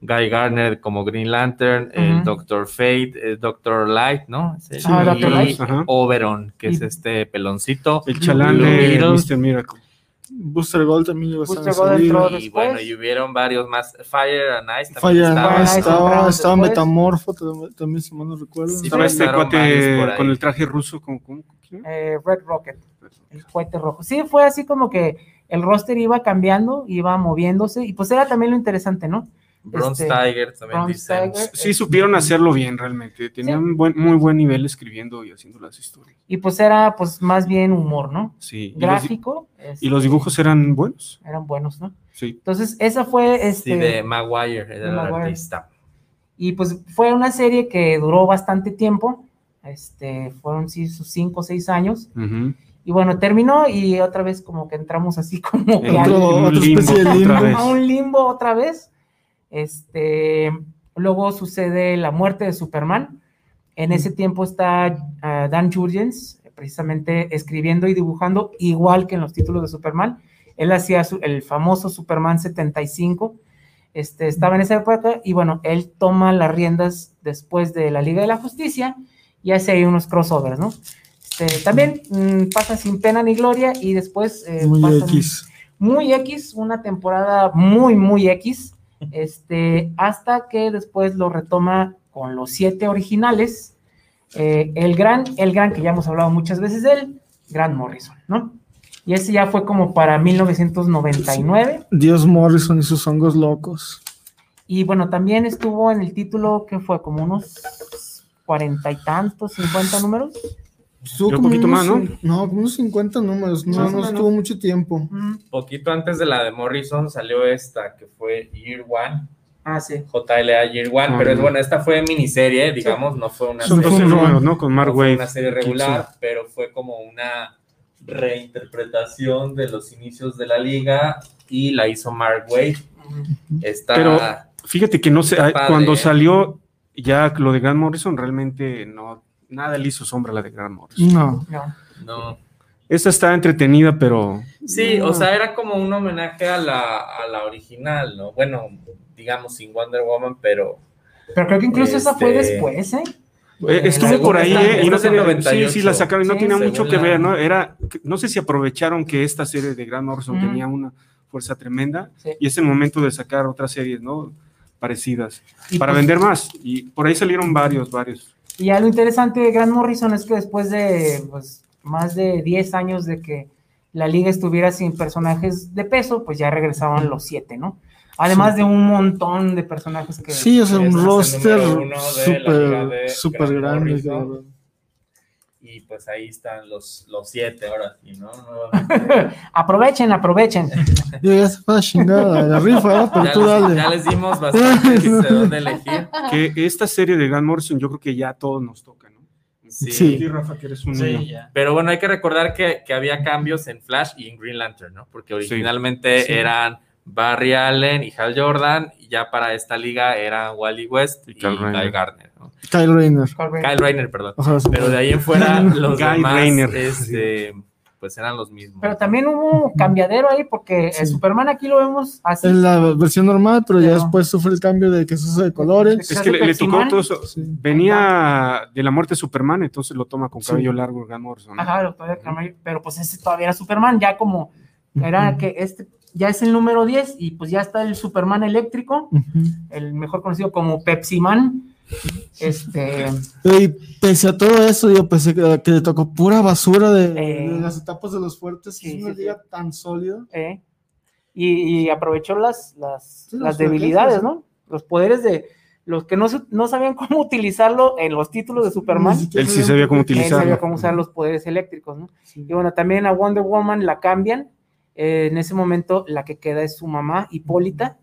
Guy Gardner como Green Lantern, el Ujú. Doctor Fate, el Doctor Light, ¿no? Sí. Ah, y. Light. Oberon, que es este peloncito. El chalán de. Mr. Miracle. Booster Gold también llegó a Booster Gold esa entró. Y después. bueno, y hubieron varios más. Fire and Ice también Fire and estaba. Fire Ice, and Ice estaba, estaba. Metamorfo tam- también, si mal no recuerdo. Sí, Estaba este cuate con el traje ruso. Con, eh, Red Rocket, el cohete rojo. Sí, fue así como que el roster iba cambiando, iba moviéndose, y pues era también lo interesante, ¿no? Bronze este, Tiger también Bronze dicen. Tiger. Sí, supieron hacerlo bien realmente. Tenían un buen, muy buen nivel escribiendo y haciendo las historias. Y pues era pues más bien humor, ¿no? Sí. Y los, Gráfico. y los este, dibujos eran buenos. eran buenos, ¿no? Sí. Entonces, esa fue este. Sí, de Maguire, era de el Maguire. artista. Y pues fue una serie que duró bastante tiempo. Este, fueron sí sus cinco o seis años. Ujú. Y bueno, terminó y otra vez como que entramos así como que En al- Otro- un otra limbo especie de otra limbo. vez. a un limbo otra vez. Este, luego sucede la muerte de Superman. En ese tiempo está ah, Dan Jurgens, precisamente escribiendo y dibujando, igual que en los títulos de Superman. Él hacía su- el famoso Superman 75. Este, estaba en esa época y bueno, él toma las riendas después de la Liga de la Justicia y hace ahí unos crossovers, ¿no? Este, también mm, pasa sin pena ni gloria y después eh, Muy X. muy X, una temporada muy, muy X, este, hasta que después lo retoma con los siete originales, eh, el gran, el gran que ya hemos hablado muchas veces de él, Grant Morrison, ¿no? Y ese ya fue como para 1999, Dios Morrison y sus hongos locos. y bueno, también estuvo en el título que fue como unos cuarenta y tantos, cincuenta números. Estuvo un como poquito unos más, ¿no? No, como unos 50 números. No, no estuvo mucho tiempo. Mm, Poquito antes de la de Morrison salió esta, que fue Year One, Ah, sí. JLA Year One, pero es Ah. bueno, esta fue miniserie, digamos, no fue una Son Fue 12 un números. ¿no? Con no Mark fue Wave. una serie regular, pero fue como una reinterpretación de los inicios de la liga y la hizo Mark Wade. Está Pero- Fíjate que no sé, cuando ¿eh? salió ya lo de Grant Morrison, realmente no, nada le hizo sombra a la de Grant Morrison. No. No. no. Esa está entretenida, pero Sí, No. o sea, era como un homenaje a la, a la original, ¿no? Bueno, digamos sin Wonder Woman, pero Pero creo que incluso esa fue Este, después, ¿eh? eh, estuvo según por ahí, esta- ¿eh? Y no esta tenía, 98. sí, sí, la sacaron y no Sí, tenía mucho que la- ver, ¿no? Era, no sé si aprovecharon que esta serie de Grant Morrison Ujú. tenía una fuerza tremenda Sí. y es el momento de sacar otras series, ¿no? Parecidas, Y para pues- vender más. Y por ahí salieron varios, varios. Y ya lo interesante de Grant Morrison es que después de pues, más de 10 años de que la liga estuviera sin personajes de peso, pues ya regresaban los siete, ¿no? Además de un montón de personajes que... Sí, un es el roster súper grande. Morrison. Y pues ahí están los, los siete ahora sí, ¿no? Aprovechen, aprovechen. Yo ya se fue chingada la rifa, pero ya, tú les, dale. ya les dimos bastante de dónde elegir. Que esta serie de Grant Morrison yo creo que ya a todos nos toca, ¿no? Sí. Rafa, que eres un Sí, niño. ya. Pero bueno, hay que recordar que, que había cambios en Flash y en Green Lantern, ¿no? Porque originalmente Sí. eran Barry Allen y Hal Jordan, y ya para esta liga eran Wally West y, Y. Guy Gardner, ¿no? Kyle Rayner. Kyle Rayner, perdón. O sea, Pero de ahí en fuera, los Guy demás, Rayner. este, pues eran los mismos. Pero también hubo un cambiadero ahí porque Sí. el Superman aquí lo vemos así. en la versión normal, pero ya después sufre el cambio de que se usa de colores. Es que le, le tocó todo eso. Sí. Venía de la muerte de Superman, entonces lo toma con Sí. cabello largo Grant Morrison. ¿no? Ajá, lo todavía pero pues ese todavía era Superman, ya como era que este ya es el número 10 y pues ya está el Superman eléctrico, el mejor conocido como Pepsi Man. Este, Y pese a todo eso, pese a que, que le tocó pura basura de, Eh. de las etapas de los fuertes, Sí, es una sí, liga tan sólida. eh, y, y aprovechó las, las, Sí, las las debilidades, ¿no? Los poderes de los que no, no sabían cómo utilizarlo en los títulos de Superman. Él sí sabía cómo Él sabía utilizarlo. cómo usar los poderes eléctricos, ¿no? Sí. Y bueno, también a Wonder Woman la cambian. Eh, en ese momento la que queda es su mamá, Hipólita.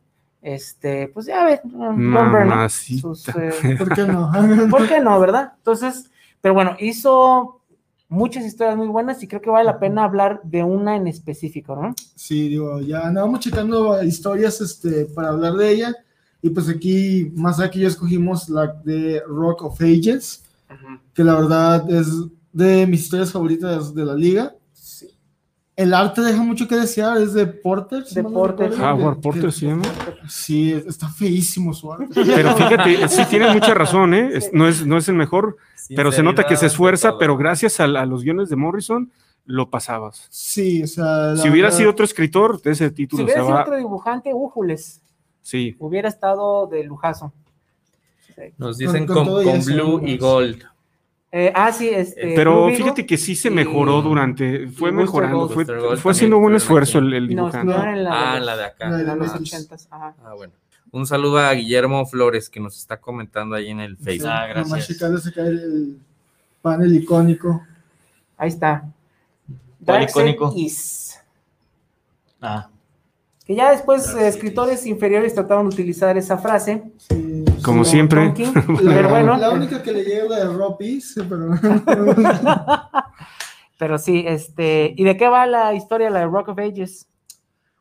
Este, pues ya ves. Mamacita. Sus, eh, ¿Por qué no? ¿Por qué no, verdad? Entonces, pero bueno, hizo muchas historias muy buenas y creo que vale la pena hablar de una en específico, ¿no? Sí, digo, ya andábamos checando historias este, para hablar de ella. Y pues aquí, más aquí ya escogimos la de Rock of Ages, que la verdad es de mis historias favoritas de la liga. El arte deja mucho que desear, es de Porter. si De no Porter. Howard Porter llama. Sí, está feísimo su arte. Pero fíjate, sí tiene mucha razón, ¿eh? Es- no, es, no es el mejor, pero se nota que se esfuerza, pero gracias a, a los guiones de Morrison lo pasabas. Sí, o sea. Si hubiera verdad- sido otro escritor de ese Si título, hubiera se sido va- otro dibujante, újules, sí. hubiera estado de lujazo. Nos dicen Con- blue y gold. Eh, ah, sí, este. Pero Blue Beetle. fíjate que sí se y- mejoró durante, fue mejorando, Gold. fue, Gold fue haciendo un estuvieron esfuerzo el, el No, dibujante. estuvieron en la Ah, de la de acá. La de en los los- ochentas, ajá. Ah, bueno. Un saludo a Guillermo Flores que nos está comentando ahí en el Facebook. Ah, gracias. Nomás checarle se cae el panel icónico. Ahí está. ¿Cuál icónico? is. Ah, Que ya después eh, escritores inferiores trataron de utilizar esa frase. Sí, Como sí, siempre. Pero bueno, la única que le llega es la de Rob Peace, pero pero sí, este, ¿y de qué va la historia, la de Rock of Ages?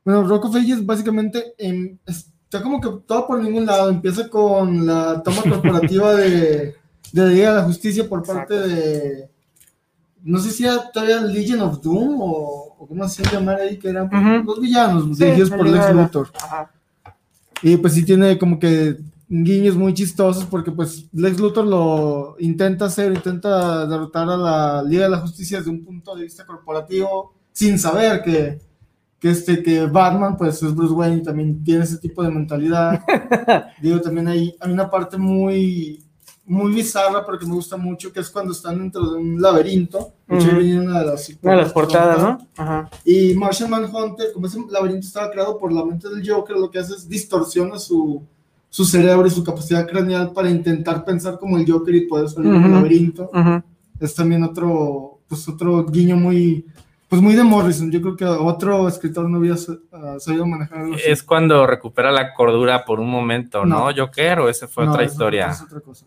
bueno, Rock of Ages básicamente em, está como que todo por ningún lado. Empieza con la toma corporativa de, de la Liga de la Justicia por parte Exacto. de. No sé si era todavía Legion of Doom o, o cómo se llamar ahí, que eran Ujú. los villanos Sí, dirigidos por Lex Luthor. Ajá. Y pues sí tiene como que guiños muy chistosos porque pues Lex Luthor lo intenta hacer, intenta derrotar a la Liga de la Justicia desde un punto de vista corporativo sin saber que, que, este, que Batman pues es Bruce Wayne y también tiene ese tipo de mentalidad. Digo, también hay, hay una parte muy muy bizarra pero que me gusta mucho que es cuando están dentro de un laberinto. De ahí Ujú. viene una de las, Una de las portadas, ¿no? Ajá. y Martian Manhunter, como ese laberinto estaba creado por la mente del Joker, lo que hace es distorsiona su, su cerebro y su capacidad craneal para intentar pensar como el Joker y poder salir del Ujú. laberinto. Ujú. Es también otro, pues otro guiño muy, pues muy de Morrison. Yo creo que otro escritor no hubiera sa- ah, sabido manejar algo así. Es cuando recupera la cordura por un momento, ¿no? No. Yo quiero, esa fue No, otra historia. es otra cosa.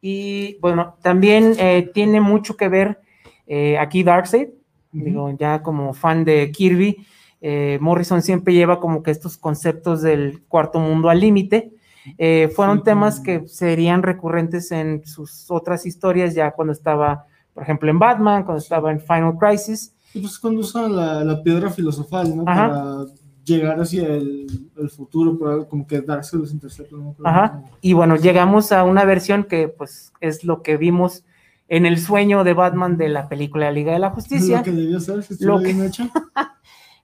Y bueno, también eh, tiene mucho que ver eh, aquí Darkseid. Digo, ya como fan de Kirby, eh, Morrison siempre lleva como que estos conceptos del cuarto mundo al límite. Eh, fueron Sí, temas que serían recurrentes en sus otras historias, ya cuando estaba, por ejemplo, en Batman, cuando estaba en Final Crisis. Y pues cuando usan la, la piedra filosofal, ¿no? Ajá. Para llegar hacia el, el futuro, algo como que Darkseid los intercepta. ¿no? Ajá. Y bueno, llegamos a una versión que pues es lo que vimos en el sueño de Batman de la película de la Liga de la Justicia. Lo que debió ser, si Lo que- bien hecho.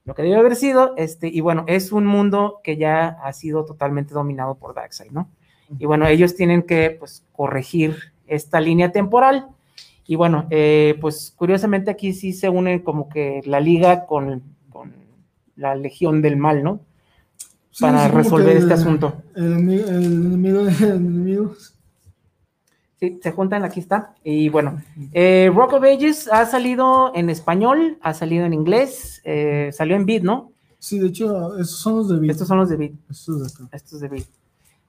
lo que debió haber sido, este, y bueno, es un mundo que ya ha sido totalmente dominado por Darkseid, ¿no? Y bueno, ellos tienen que, pues, corregir esta línea temporal, y bueno, eh, pues, curiosamente aquí sí se une como que la liga con, con la Legión del Mal, ¿no? Para sí, resolver este el- asunto. El, enemigo- el enemigo del enemigo. Sí, se juntan, aquí está. Y bueno, eh, Rock of Ages ha salido en español, ha salido en inglés, eh, salió en Beat, ¿no? Sí, de hecho, esos son los de Beat. Estos son los de Beat. Estos de acá. estos de Beat.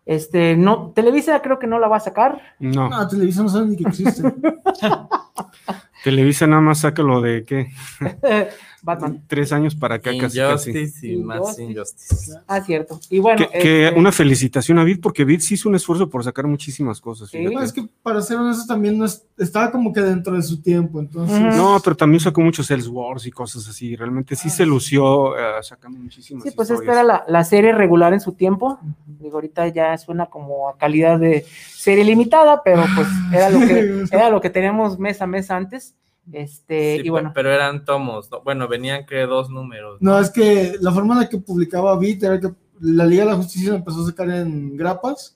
Este, no, Televisa creo que no la va a sacar. No, No, Televisa no sabe ni que existe. Televisa nada más saca lo de qué, Batman. tres años para acá casi casi. Injustice y más Injustice. Ah, cierto. Y bueno, Que, que este, una felicitación a Vid, porque Vid sí hizo un esfuerzo por sacar muchísimas cosas. Sí. No, es que para ser honesto también no es- estaba como que dentro de su tiempo, entonces... No, pero también sacó muchos Wars y cosas así. Realmente sí se lució eh, sacando muchísimas sí, pues esta era la, la serie regular en su tiempo. Digo, ahorita ya suena como a calidad de serie limitada, pero pues era lo que, era lo que teníamos mes a mes antes. Este, Sí, y bueno, pero eran tomos. ¿no? Bueno, venían que dos números. No, es que la forma en la que publicaba Beat era que la Liga de la Justicia lo empezó a sacar en grapas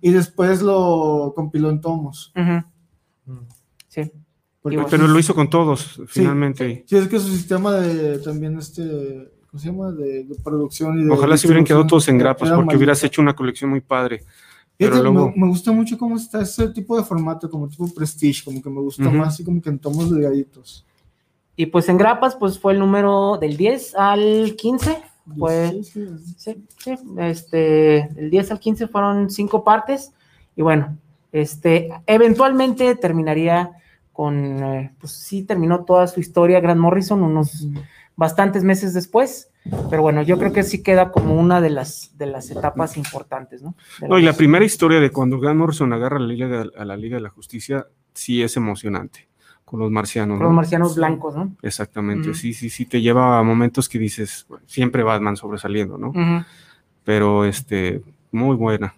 y después lo compiló en tomos. Mm. sí. Porque, Y bueno, Pero lo hizo con todos, finalmente. Sí, es que su sistema de también este, ¿cómo se llama? De, de producción y de Ojalá se hubieran quedado todos en grapas, porque hubieras hecho una colección muy padre. Fíjate, pero luego- me, me gusta mucho cómo está ese tipo de formato, como tipo Prestige, como que me gusta más así como que en tomos delgaditos. Y pues en grapas, pues fue el número del 10 al 15. Fue, Sí, sí, sí. sí, sí, este, del 10 al 15 fueron cinco partes. Y bueno, este, eventualmente terminaría con, eh, pues sí, terminó toda su historia Grant Morrison unos bastantes meses después. Pero bueno, yo creo que sí queda como una de las, de las etapas importantes, ¿no? No, y la primera historia de cuando Grant Morrison agarra a la Liga de, a la Liga de la Justicia sí es emocionante. Con los marcianos. con los ¿no? marcianos blancos, ¿no? Exactamente, sí, sí, sí, te lleva a momentos que dices, bueno, siempre Batman sobresaliendo, ¿no? Pero, este, muy buena.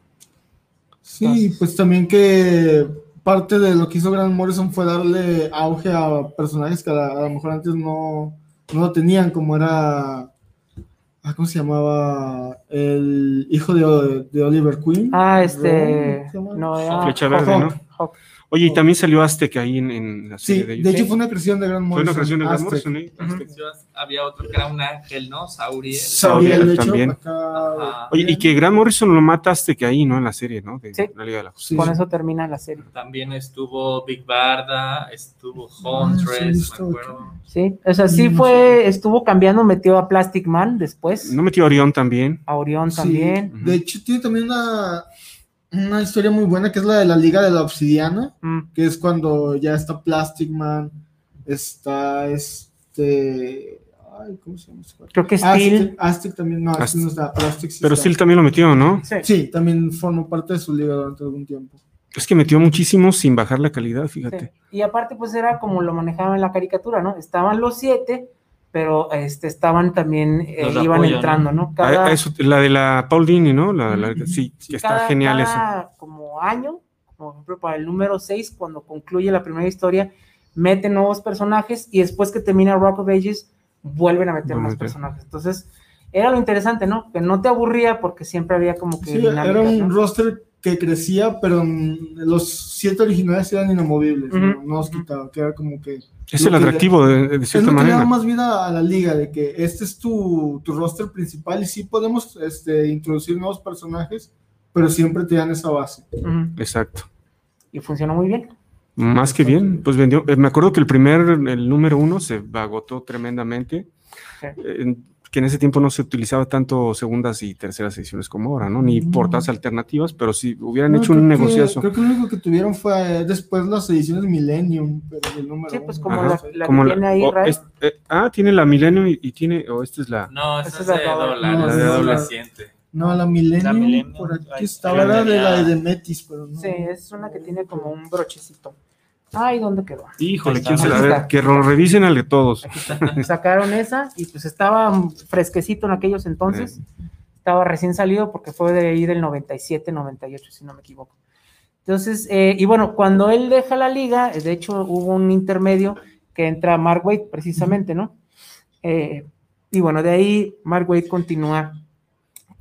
Sí, pues también que parte de lo que hizo Grant Morrison fue darle auge a personajes que a, lo mejor antes no, no lo tenían, como era, ¿cómo se llamaba? El hijo de, de Oliver Queen. Ah, este, no era Flecha Hawk, Verde, ¿no? Hawk. Oye, y también salió Aztec ahí en, en la Sí, serie de de ellos. hecho fue una creación de Grant Fue Morrison. una creación de Aztec. Morrison, ¿eh? Había otro que era un ángel, ¿no? Sauriel. Sauriel, de hecho, También. acá-. Oye, y que Grant Morrison lo mata Aztec ahí, ¿no? En la serie, ¿no? De Sí. la Liga de la Sí. Justicia. Con eso termina la serie. También estuvo Big Barda, estuvo sí, Huntress, estuvo me acuerdo. Sí, o sea, sí fue, estuvo cambiando, metió a Plastic Man después, ¿No metió a Orión también? a Orión Sí, también. De hecho, tiene también una, una historia muy buena que es la de la Liga de la Obsidiana, Mm, que es cuando ya está Plastic Man, está este. Ay, ¿cómo se llama? este? Creo que Aztec, Steel. Aztec también, no, Aztec. Aztec no está, Plastic sí Pero está. Steel también lo metió, ¿no? sí. Sí, también formó parte de su liga durante algún tiempo. Es que metió muchísimo sin bajar la calidad, sí. fíjate. Y aparte, pues era como lo manejaban en la caricatura, ¿no? Estaban los siete, pero este, estaban también, eh, iban entrando, ¿no? Cada, eso, la de la Paul Dini, ¿no? La, la- sí, que está cada- genial eso. cada como año, como por ejemplo para el número 6, cuando concluye la primera historia, meten nuevos personajes y después que termina Rock of Ages, vuelven a meter más personajes. Entonces, era lo interesante, ¿no? Que no te aburría porque siempre había como que Sí, dinámicas, era un ¿no? roster que crecía, pero mm, los siete originales eran inamovibles. ¿no? no los quitaba, que era como que Es el le- atractivo, de, de Es cierta que le da manera. más vida a la liga, de que este es tu, tu roster principal y sí podemos este, introducir nuevos personajes, pero siempre te dan esa base. Exacto. Y funcionó muy bien. Más que bien, pues vendió. eh, me acuerdo que el primer, el número uno, se agotó tremendamente. Sí. eh, que en ese tiempo no se utilizaba tanto segundas y terceras ediciones como ahora, ¿no? Ni portadas alternativas, pero sí hubieran No, hecho un que- negociazo. Creo que lo único que tuvieron fue eh, después las ediciones Millennium, pero el número Sí, pues como la- sé. la- Como que la- tiene ahí, o Ray. es- eh, ah, tiene la Millennium y, y tiene, o esta es la. No, esa Esa es es la de doble. dólar, No, la reciente. No, la Millennium, La Millennium, por aquí estaba, era de la de Metis, pero no. Sí, es una que tiene como un brochecito. Ay, ¿dónde quedó? Híjole, ¿quién se la ve? Que lo revisen a todos. Aquí está. Sacaron esa y pues estaba fresquecito en aquellos entonces. Estaba recién salido porque fue de ahí del 97, 98, si no me equivoco. Entonces, eh, y bueno, cuando él deja la liga, de hecho hubo un intermedio que entra Mark Waid precisamente, ¿no? Eh, y bueno, de ahí Mark Waid continúa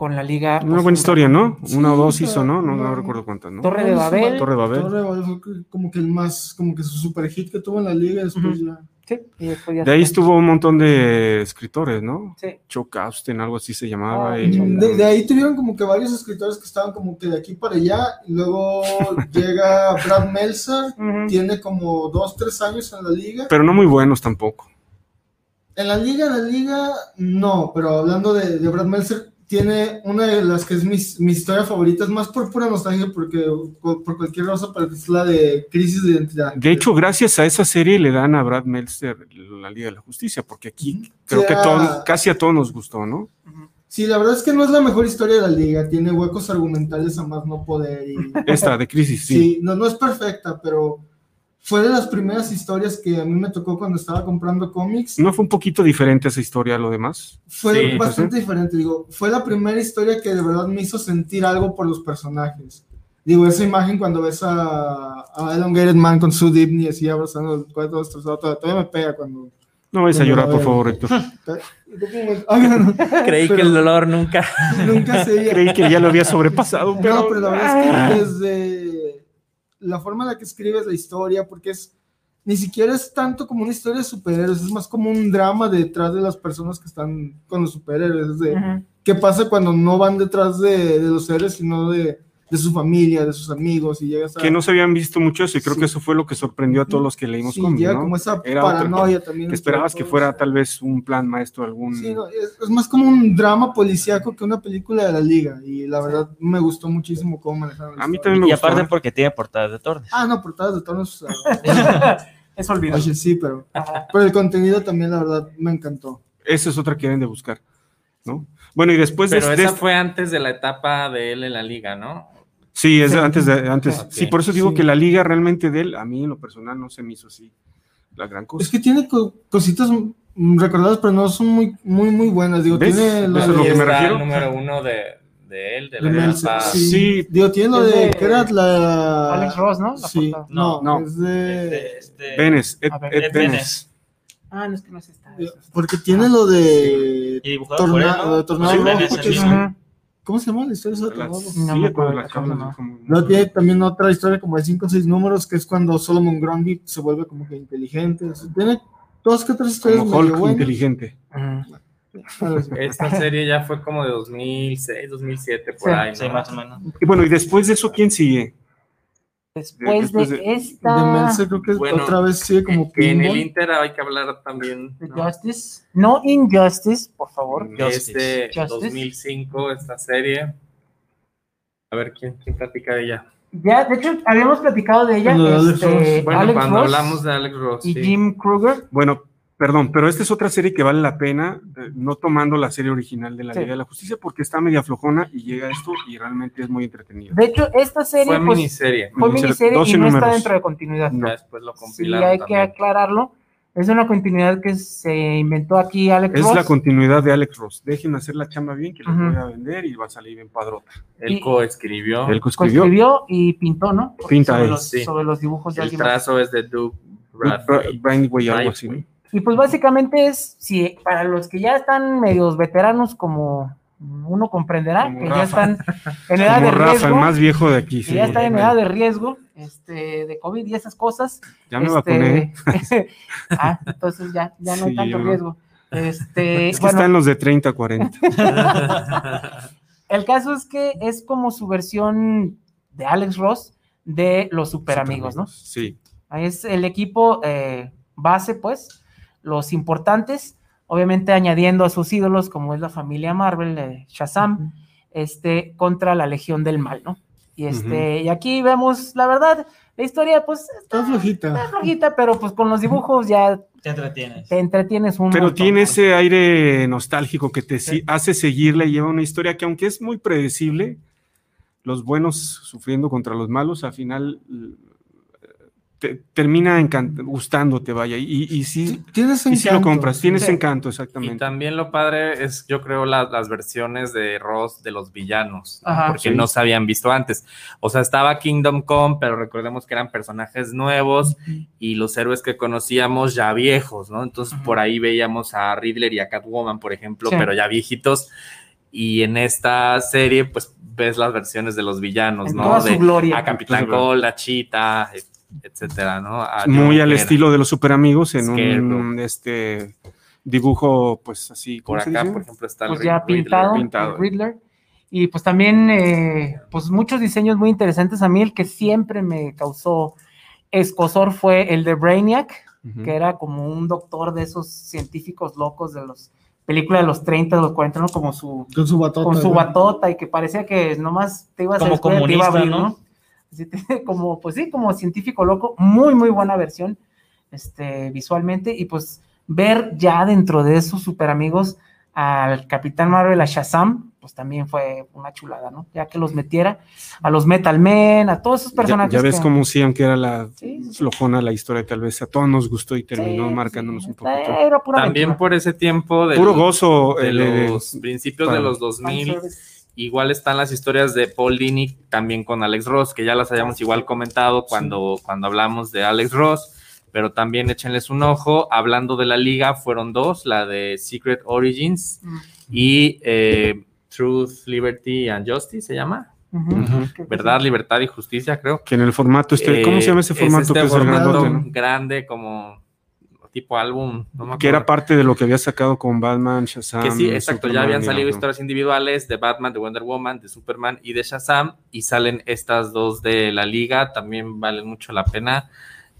con la liga. Una pues, buena historia, ¿no? Sí, Una o dos pero hizo, ¿no? No, no no. recuerdo cuántas, ¿no? Torre de Babel. Torre de Babel. Torre de Babel fue como que el más, como que su super hit que tuvo en la liga después ya. Sí, y después ya De ahí estuvo un montón de escritores, ¿no? Sí. Chuck Austen, algo así se llamaba. Ah, y- Chuck. De, de ahí tuvieron como que varios escritores que estaban como que de aquí para allá, y luego llega Brad Meltzer, tiene como dos, tres años en la liga. Pero no muy buenos tampoco. En la liga, en la liga, no, pero hablando de, de Brad Meltzer, tiene una de las que es mi, mi historia favorita, es más por pura nostalgia, porque por, por cualquier razón, pero es la de Crisis de Identidad. De hecho, gracias a esa serie le dan a Brad Meltzer la Liga de la Justicia, porque aquí creo que todo- casi a todos nos gustó, ¿no? Sí, la verdad es que no es la mejor historia de la liga, tiene huecos argumentales a más no poder. Y, Esta de Crisis, sí. sí, no, no es perfecta, pero fue de las primeras historias que a mí me tocó cuando estaba comprando cómics. ¿No fue un poquito diferente esa historia a lo demás? Fue Sí, bastante diferente, digo, fue la primera historia que de verdad me hizo sentir algo por los personajes. Digo, esa imagen cuando ves a, a Elongated Man con su Dibney así abrazando el cuadro destrozado, todavía, me pega cuando... No vayas a llorar, por favor, Héctor. Oigan, Creí que Pero- el dolor nunca. nunca se Creí que ya lo había sobrepasado, pero... No, pero la verdad es que desde la forma en la que escribes la historia, porque es ni siquiera es tanto como una historia de superhéroes, es más como un drama detrás de las personas que están con los superhéroes. es de, Ujú. ¿Qué pasa cuando no van detrás de, de los héroes, sino de, de su familia, de sus amigos? Y llegas a. que no se habían visto mucho eso y creo Sí. que eso fue lo que sorprendió a todos los que leímos sí, llega ¿no? como esa Era otra- paranoia también. Que esperabas que fuera tal vez un plan maestro algún... Sí, no, es, es más como un drama policíaco que una película de la liga. Y la verdad me gustó muchísimo cómo manejaron A mí historia. también me Y gustó. aparte ¿eh? porque tiene portadas de Torres. Ah, no, portadas de tonos. Eso olvidó. Oye, sí, pero, pero el contenido también, la verdad, me encantó. Esa es otra que deben de buscar, ¿no? Bueno, y después de, Pero de esa este- fue antes de la etapa de él en la liga, ¿no? Sí, es Sí. antes de antes. Ok. Sí, por eso digo Sí. que la liga realmente de él, a mí en lo personal no se me hizo así la gran cosa. Es que tiene co- cositas recordadas, pero no son muy, muy, muy buenas. Digo, ¿Ves? tiene Eso es lo de- que me está refiero. el número uno de, de él, de de la Meltzer, etapa. sí. Sí. Digo, tiene lo Es de, de que era la... Alex Ross, ¿no? La Sí, portada. no, No. es de... Este- Benes, Ed, A ver. Ed Ed Benes. Benes. Ah, no es que no es esta. Porque tiene lo de... Y dibujado por él, Tornado, ¿no? de Tornado Sí, Rojo, ¿Cómo se llama la historia de Tornado? No sí, me cuando acuerdo, la chavas no. como- Luego tiene también otra historia como de 5 o 6 números, que es cuando Solomon Grundy se vuelve como que inteligente. O sea, tiene dos que tres historias como Hulk buenas. inteligente. Así. Esta serie ya fue como de 2006, 2007, por Sí. ahí. ¿no? Sí, más o menos. Y bueno, y después de eso, ¿quién sigue? Después Después de de- esta. De Meltzer creo que Bueno, otra vez sigue como Que en el. Inter hay que hablar también. ¿no? Justice. No Injustice, por favor. Este Justice. 2005, esta serie. A ver, ¿quién, quién platica de ella? Ya, de hecho, habíamos platicado de ella. Lo de Alex este, Ross. Bueno, Alex cuando Ross hablamos de Alex Ross. y sí. Jim Kruger. Bueno, perdón, pero esta es otra serie que vale la pena, eh, no tomando la serie original de la Sí. Liga de la Justicia, porque está media flojona y llega esto y realmente es muy entretenida. De hecho, esta serie Fue pues, miniserie. fue Miniserie, miniserie 12 y no está dentro de continuidad. No. Después lo Sí, compilaron hay que aclararlo. Es una continuidad que se inventó aquí Alex Es Ross. la continuidad de Alex Ross. Dejen hacer la chamba bien, que Ujú. voy a vender y va a salir bien padrota. Él coescribió. Él coescribió. Escribió y pintó, ¿no? Porque Pinta sobre él, los, sí. sobre los dibujos de El más. trazo es de Duke algo así. ¿no? Y pues básicamente es, si para los que ya están medios veteranos, como uno comprenderá, Como que ya están en edad Como de Rafa, riesgo, el más viejo de aquí. sí. ya están en edad de riesgo, este, de COVID y esas cosas. Ya me este, vacuné. ah, entonces ya, ya no hay tanto no. riesgo. Este, Es que bueno, están los de 30 a 40. el caso es que es como su versión de Alex Ross de los super amigos, ¿no? Sí. Es el equipo eh, base, pues, los importantes, obviamente añadiendo a sus ídolos, como es la familia Marvel, eh, Shazam, este, contra la Legión del Mal, ¿no? Y, este, y aquí vemos, la verdad, la historia, pues, Está está flojita. flojita, pero pues con los dibujos ya Te entretienes. te entretienes un Pero montón, tiene ¿no? ese aire nostálgico que te Sí. hace seguirle y lleva una historia que aunque es muy predecible, los buenos sufriendo contra los malos, al final te- termina encant- gustándote, vaya. Y, y sí, Tienes y sí lo compras, tienes Sí. encanto, Y exactamente. también lo padre es, yo creo, la- las versiones de Ross de los villanos, porque Sí. no se habían visto antes. O sea, estaba Kingdom Come, pero recordemos que eran personajes nuevos y los héroes que conocíamos ya viejos, ¿no? Entonces por ahí veíamos a Riddler y a Catwoman, por ejemplo, Sí. pero ya viejitos. Y en esta serie, pues ves las versiones de los villanos, En ¿no? toda su De- gloria. a Capitán Cold, a Cheetah, et- etcétera, ¿no? A Muy al estilo de los super amigos en un este dibujo, pues así. ¿cómo Por acá, por ejemplo, está el pues ya Riddler. pintado, pintado. el Riddler. Y pues también, eh, pues muchos diseños muy interesantes. A mí el que siempre me causó escosor fue el de Brainiac, que era como un doctor de esos científicos locos de los película de los 30, de los 40, ¿no? Como su, Con su batota. con su batota y que parecía que nomás te ibas a Como la escuela y te iba a comunista, abrir, ¿no? Te- como, pues sí, como científico loco, muy, muy buena versión, este, visualmente, y pues ver ya dentro de esos super amigos al Capitán Marvel, a Shazam, pues también fue una chulada, ¿no? Ya que los metiera a los Metal Men, a todos esos personajes. ya ves que- como sí, aunque era la Sí, sí, sí. flojona la historia, tal vez a todos nos gustó y terminó Sí, marcándonos sí, un poquito. Era pura También aventura. por ese tiempo de, Puro gozo. de el de- los principios para- de los 2000, Fanservice. Igual están las historias de Paul Dini también con Alex Ross, que ya las habíamos igual comentado cuando, cuando hablamos de Alex Ross, pero también échenles un ojo. Hablando de la liga, fueron dos, la de Secret Origins Mm. y eh, Truth, Liberty and Justice, se llama. Verdad, libertad y justicia, creo. que en el formato este, ¿cómo Eh, se llama ese es formato este que es formato no? grande como tipo álbum, no me Que era parte de lo que había sacado con Batman, Shazam. Que sí, exacto, ya Superman habían y salido historias individuales de Batman, de Wonder Woman, de Superman y de Shazam, y salen estas dos de la liga, también valen mucho la pena.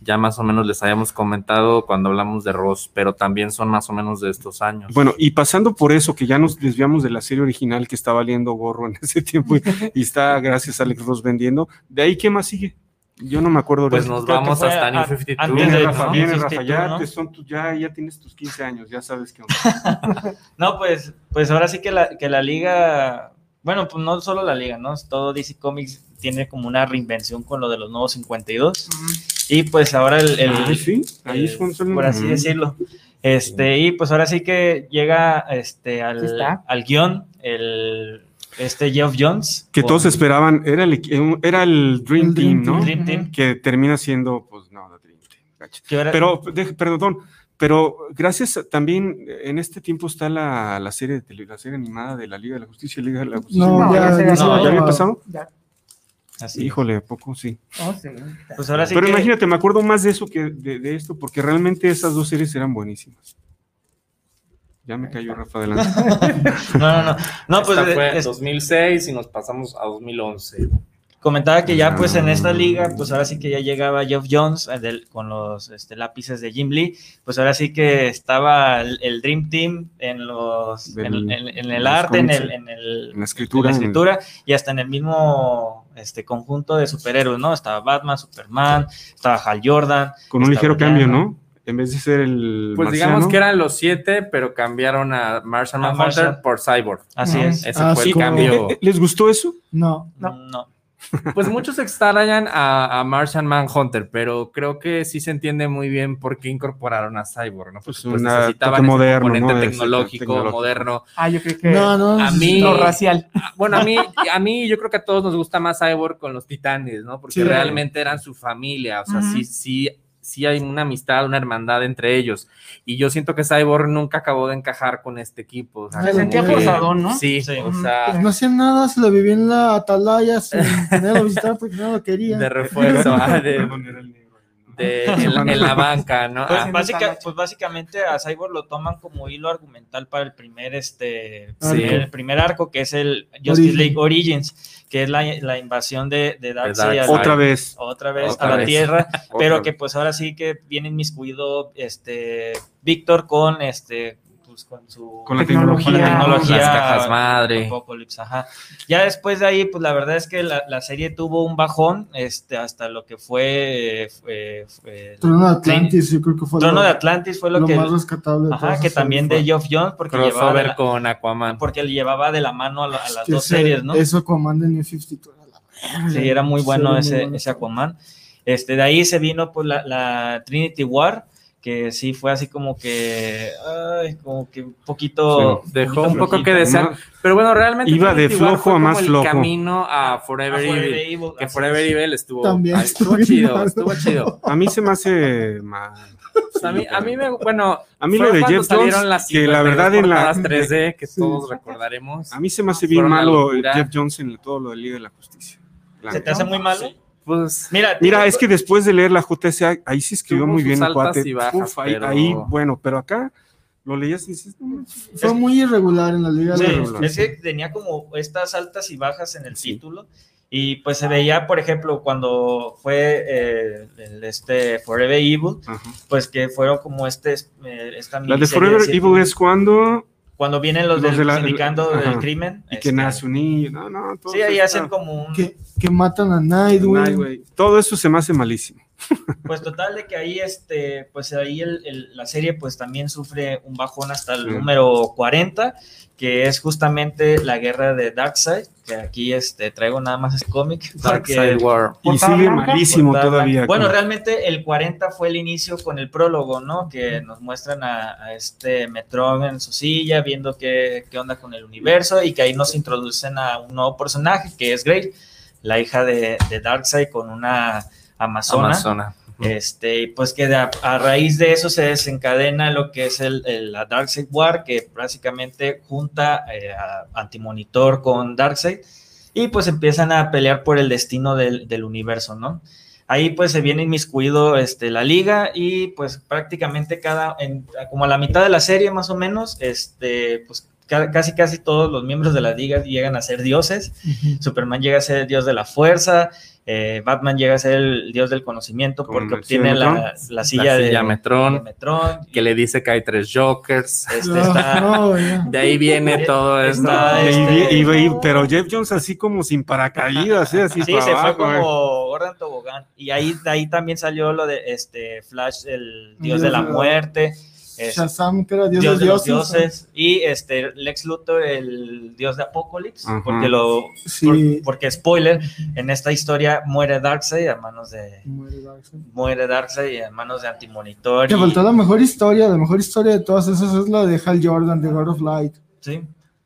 Ya más o menos les habíamos comentado cuando hablamos de Ross, pero también son más o menos de estos años. Bueno, y pasando por eso, que ya nos desviamos de la serie original que está valiendo gorro en ese tiempo y, y está, gracias a Alex Ross, vendiendo. ¿De ahí qué más sigue? Yo no me acuerdo. pues nos creo vamos hasta a- New 52. antes Viene de- Rafa, ¿no? viene 52, Rafa, ya, ¿no? te son tu- ya, ya tienes tus 15 años, ya sabes qué onda. No, pues, pues ahora sí que la, que la liga, bueno, pues no solo la liga, ¿no? Todo DC Comics tiene como una reinvención con lo de los nuevos 52. Ujú. Y pues ahora el, el- Ahí sí, ahí el- son- son- por así decirlo. Este, y pues ahora sí que llega este al, al guion el este Geoff Jones. Que todos esperaban, era el, era el Dream, El Dream Team, ¿no? Team. Dream Team, Que termina siendo, pues no, la Dream Team. Pero, de- perdón, pero gracias a- también en este tiempo está la, la serie de tele- la serie animada de la Liga de la Justicia, Liga de la Justicia. No, No, ya, ya se ya había ¿Ya había acabado. pasado? Ya. así. Híjole, ¿a poco sí? Oh, sí. Pues ahora sí Pero que- imagínate, me acuerdo más de eso que de, de esto, porque realmente esas dos series eran buenísimas. Ya me cayó Rafa adelante. No, no, no. No, pues Esta fue es- 2006 y nos pasamos a 2011. comentaba que ya pues en esta Ah. liga, pues ahora sí que ya llegaba Geoff Jones eh, del- con los este, lápices de Jim Lee, pues ahora sí que estaba el, el Dream Team en los Del- en, en- en el arte, en el, en el- en la escritura, en la en el- escritura y hasta en el mismo este conjunto de superhéroes, ¿no? Estaba Batman, Superman, estaba Hal Jordan, Con un ligero cambio. ¿no? En vez de ser el. Pues marciano, digamos que eran los siete, pero cambiaron a Martian Manhunter Martian. por Cyborg. así es. Ese Ah, fue sí, el cambio. ¿Les gustó eso? No. No. No. Pues muchos extrañan a, a Martian Manhunter, pero creo que sí se entiende muy bien por qué incorporaron a Cyborg, ¿no? Porque Pues pues, una necesitaban moderno, componente ¿no? Ese tecnológico, tecnológico. moderno. Ah, yo creo que No, no. A mí- lo racial. Bueno, a mí, a mí yo creo que a todos nos gusta más Cyborg con los titanes, ¿no? Porque Sí. realmente eran su familia, o sea, sí, sí, sí hay una amistad, una hermandad entre ellos. Y yo siento que Cyborg nunca acabó de encajar con este equipo. o sea, Se sentía que- forzadón, ¿no? Sí, Sí. o sea, Pues no hacían nada, se lo vivía en la atalaya sin tenerlo visitar porque no lo quería. de refuerzo, ah, de, De- en, la, en la banca, ¿no? Pues, Ah, básica- pues básicamente a Cyborg lo toman como hilo argumental para el primer este Sí. el primer arco que es el Justice Origin. League Origins, que es la, la invasión de, de Darkseid a la- Otra vez. otra vez Otra a la vez. Tierra, pero que pues ahora sí que viene inmiscuido este Víctor con este pues con su Con la Tecnología. con la tecnología Las cajas madre. Apocalypse, ajá. Ya después de ahí, pues la verdad es que la, la serie tuvo un bajón, este, hasta lo que fue, eh, fue- Trono de Atlantis, yo creo que fue Trono lo, de Atlantis fue lo, lo que, más rescatable. de ajá, que también de Geoff Jones, porque llevaba, la- con Aquaman. porque le llevaba de la mano a, la- a las dos ese- series, ¿no? Eso Aquaman de New 52. era la verga. Sí, era muy bueno Sí, muy ese, bueno. ese Aquaman. Este, de ahí se vino pues la, la Trinity War, que sí fue así como que, ay, como que un poquito... Dejó poquito un poco flojito. que desear. ¿no? Pero bueno, realmente Iba de flojo fue a más el flojo. camino a A Forever, Forever Evil. Evil, Que Forever es. Evil estuvo, También ay, estuvo chido, mal. estuvo chido. A mí se me hace mal. Pues a mí, a mí me, bueno, A mí lo de Jeff salieron Jones, las que la 52 verdad en la- portadas 3D que Sí. todos recordaremos. A mí se me hace bien malo. Jeff Jones en todo lo del Liga de la Justicia. La ¿Se te hace muy malo? Pues Mira, Mira, es que después de leer la JSA, ahí sí escribió muy bien el altas cuate. y bajas, Uf, ahí, pero- ahí, bueno, pero acá lo leías y dices. Fue muy irregular en la Liga Sí, de es que tenía como estas altas y bajas en el Sí. título. Y pues se veía, por ejemplo, cuando fue eh, el, este Forever Evil, Ajá. pues que fueron como este, eh, esta La de Forever Evil es cuando cuando vienen los, Los del de la- sindicando ajá. del crimen. Y este, que nace un niño. No, no. todo Sí, ahí hacen como un... Que, que matan a güey. Todo eso se me hace malísimo. Pues total de que ahí, este, pues ahí el- el- la serie pues también sufre un bajón hasta el Sí. número 40, que es justamente la guerra de Darkseid, que aquí este, traigo nada más ese cómic. Darkseid War. Y sigue malísimo todavía. Bueno, como- realmente el 40 fue el inicio con el prólogo, ¿no? Que nos muestran a, a este Metron en su silla, viendo qué, qué onda con el universo y que ahí nos introducen a un nuevo personaje que es Grey, la hija de, de Darkseid con una amazona. Amazona. Este, pues que a, a raíz de eso se desencadena lo que es el, el- la Darkseid War, que básicamente junta eh, a Antimonitor con Darkseid y pues empiezan a pelear por el destino del, del universo, ¿no? Ahí pues se viene inmiscuido este, la liga y pues prácticamente cada, en, como a la mitad de la serie más o menos, este, pues casi casi todos los miembros de la liga llegan a ser dioses. Superman llega a ser el dios de la fuerza, eh, Batman llega a ser el dios del conocimiento Con porque obtiene la, la silla, La de, silla Metron. de Metron. Que le dice que hay tres Jokers. Este, No, está- no. De ahí viene todo esto. Está, Y- este- y- y- pero Jeff Jones así como sin paracaídas, ¿eh? Así Sí, para se fue abajo, eh. como Gordon Tobogán. Y ahí, de ahí también salió lo de este Flash, el Dios de la- muerte. Shazam, que era Dios, Dios de de los dioses. dioses. Y este Lex Luthor, el dios de Apocalipsis. Porque lo. Sí. por- porque, spoiler, en esta historia muere Darkseid a manos de. Muere Darkseid. Muere Darkseid a manos de Antimonitor. Te faltó la mejor historia, la mejor historia de todas esas es la de Hal Jordan, de God of Light. Sí.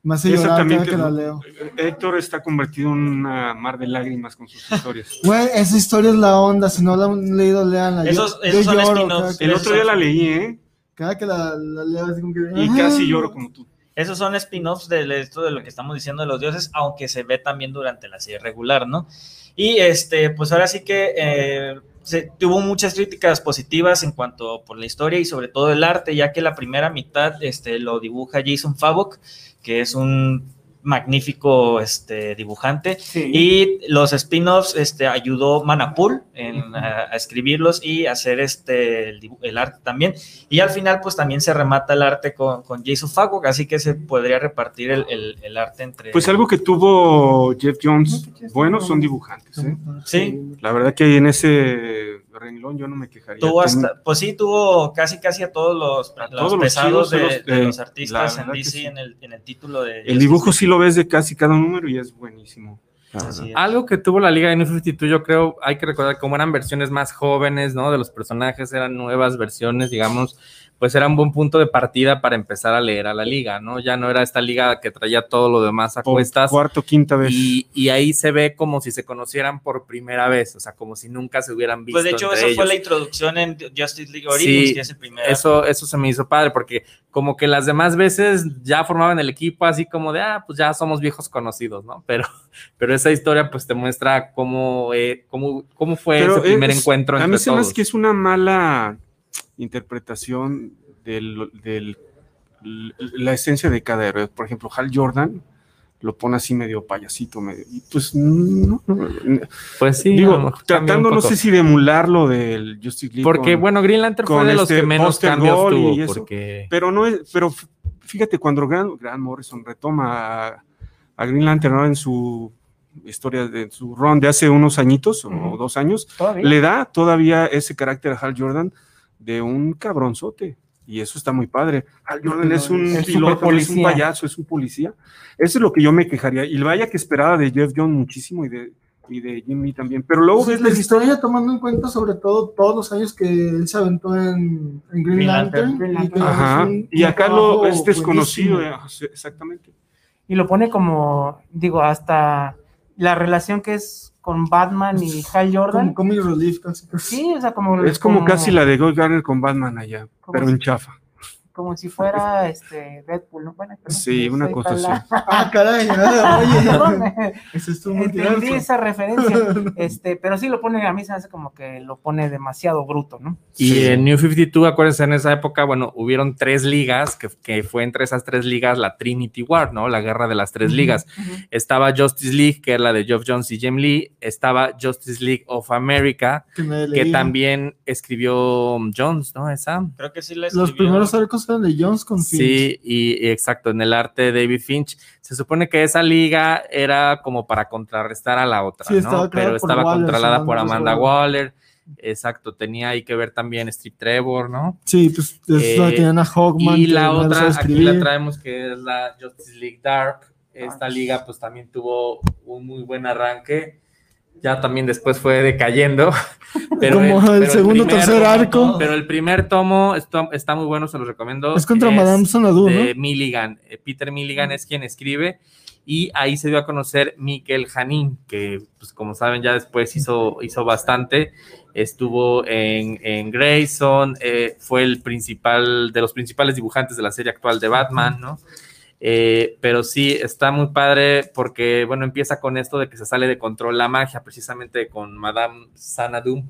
Hace Esa también que la leo. Héctor está convertido en una mar de lágrimas con sus historias. Güey, esa historia es la onda, si no la han leído, leanla. Yo- Esos- yo, esos son lloro spin-offs. cada, que- El otro día la leí, ¿eh? Cada que la, leo, así como que... Y ajá. casi lloro como tú. Esos son spin-offs de esto de lo que estamos diciendo de los dioses, aunque se ve también durante la serie regular, ¿no? Y este, pues ahora sí que eh, se, tuvo muchas críticas positivas en cuanto por la historia y sobre todo el arte, ya que la primera mitad este, lo dibuja Jason Favok, que es un magnífico este, dibujante. Sí. Y los spin-offs este, ayudó Manapul en, a, a escribirlos y hacer este, el, arte también. Y al final, pues también se remata el arte con, con Jason Favok, así que se podría repartir el, el- el arte entre. Pues algo que tuvo Jeff Jones bueno son dibujantes, ¿eh? Sí. La verdad que en ese renglón yo no me quejaría. Tuvo hasta, pues sí, tuvo casi casi a todos los, A los todos los pesados de, los- de- los artistas en DC sí. en, el, en el título de. El dibujo sí lo ves de casi cada número y es buenísimo. Así es. Algo que tuvo la Liga de New 52, yo creo, hay que recordar como eran versiones más jóvenes, ¿no? De los personajes, eran nuevas versiones, digamos, pues era un buen punto de partida para empezar a leer a la liga, ¿no? Ya no era esta liga que traía todo lo demás a Por cuestas. cuarto, quinta vez. Y, y ahí se ve como si se conocieran por primera vez, o sea, como si nunca se hubieran visto. Pues de hecho, entre eso fue la introducción en Justice League Origins, Sí, que es el primero. Eso, eso se me hizo padre, porque como que las demás veces ya formaban el equipo así como de, ah, pues ya somos viejos conocidos, ¿no? Pero, pero esa historia pues te muestra cómo, eh, cómo, cómo fue Pero ese primer es- encuentro A mí se me hace que es una mala interpretación del, del- la esencia de cada héroe. Por ejemplo, Hal Jordan lo pone así medio payasito, medio, y pues no, no, Pues sí, digo, tratando no sé si de emular lo del Justice League. Porque, con- bueno, Green Lantern fue de los este que menos cambios y eso. porque... pero no es, pero fíjate, cuando Grant, Grant Morrison retoma a, a Green Lantern ¿no? en su historia, de en su run de hace unos añitos o dos años, Todavía. le da todavía ese carácter a Hal Jordan de un cabronzote. Y eso está muy padre. Hal Jordan es un Es piloto, es un payaso, es un policía. Eso es lo que yo me quejaría. Y vaya que esperaba de Jeff Jones muchísimo y de, y de Jim Lee también. Pero luego Pues ves la historia tomando en cuenta sobre todo todos los años que él se aventó en, en Green, Green Lantern. Green y Lantern. Ajá. acá lo es desconocido. buenísimo. eh, Exactamente. Y lo pone como, digo, hasta la relación que es con Batman y Hal Jordan. Como comic relief casi. casi. Sí, o sea, como. Es como casi la de Gold Garner con Batman allá, ¿Cómo pero en chafa. Como si fuera este Deadpool, ¿no? Bueno, Sí, una cosa Ah, caray, Perdón, oye. Ese es tu entendí esa referencia. Este, pero sí lo pone, a mí se hace como que lo pone demasiado bruto, ¿no? Y Sí. en New 52, acuérdense, en esa época, bueno, hubieron tres ligas, que, que fue entre esas tres ligas la Trinity War, ¿no? La guerra de las tres ligas. Estaba Justice League, que era la de Geoff Jones y Jim Lee. Estaba Justice League of America, Que, también escribió Jones, ¿no? Esa. Creo que sí la Los escribió. primeros arcos Jones, ¿eh? de Jones con Finch. Sí, y, y exacto, en el arte de David Finch. Se supone que esa liga era como para contrarrestar a la otra, Sí, ¿no? Pero estaba Waller, controlada por Amanda. Waller. Exacto, tenía ahí que ver también Steve Trevor, ¿no? Sí, pues es la Eh, que tenían a Hawkman. Y la otra, aquí la traemos, que es la Justice League Dark. Esta liga, pues también tuvo un muy buen arranque. Ya también después fue decayendo. Pero Como el pero segundo, primer tercer tomo- arco. Pero el primer tomo está, está muy bueno, se los recomiendo. Es contra Madame Xanadu, ¿no? de Milligan. Eh, Peter Milligan es quien escribe. Y ahí se dio a conocer Miquel Janín, que, pues, como saben, ya después hizo, hizo bastante. Estuvo en, en Grayson, eh, fue el principal, de los principales dibujantes de la serie actual de Batman, ¿no? Eh, pero sí, está muy padre porque, bueno, empieza con esto de que se sale de control la magia, precisamente con Madame Xanadu.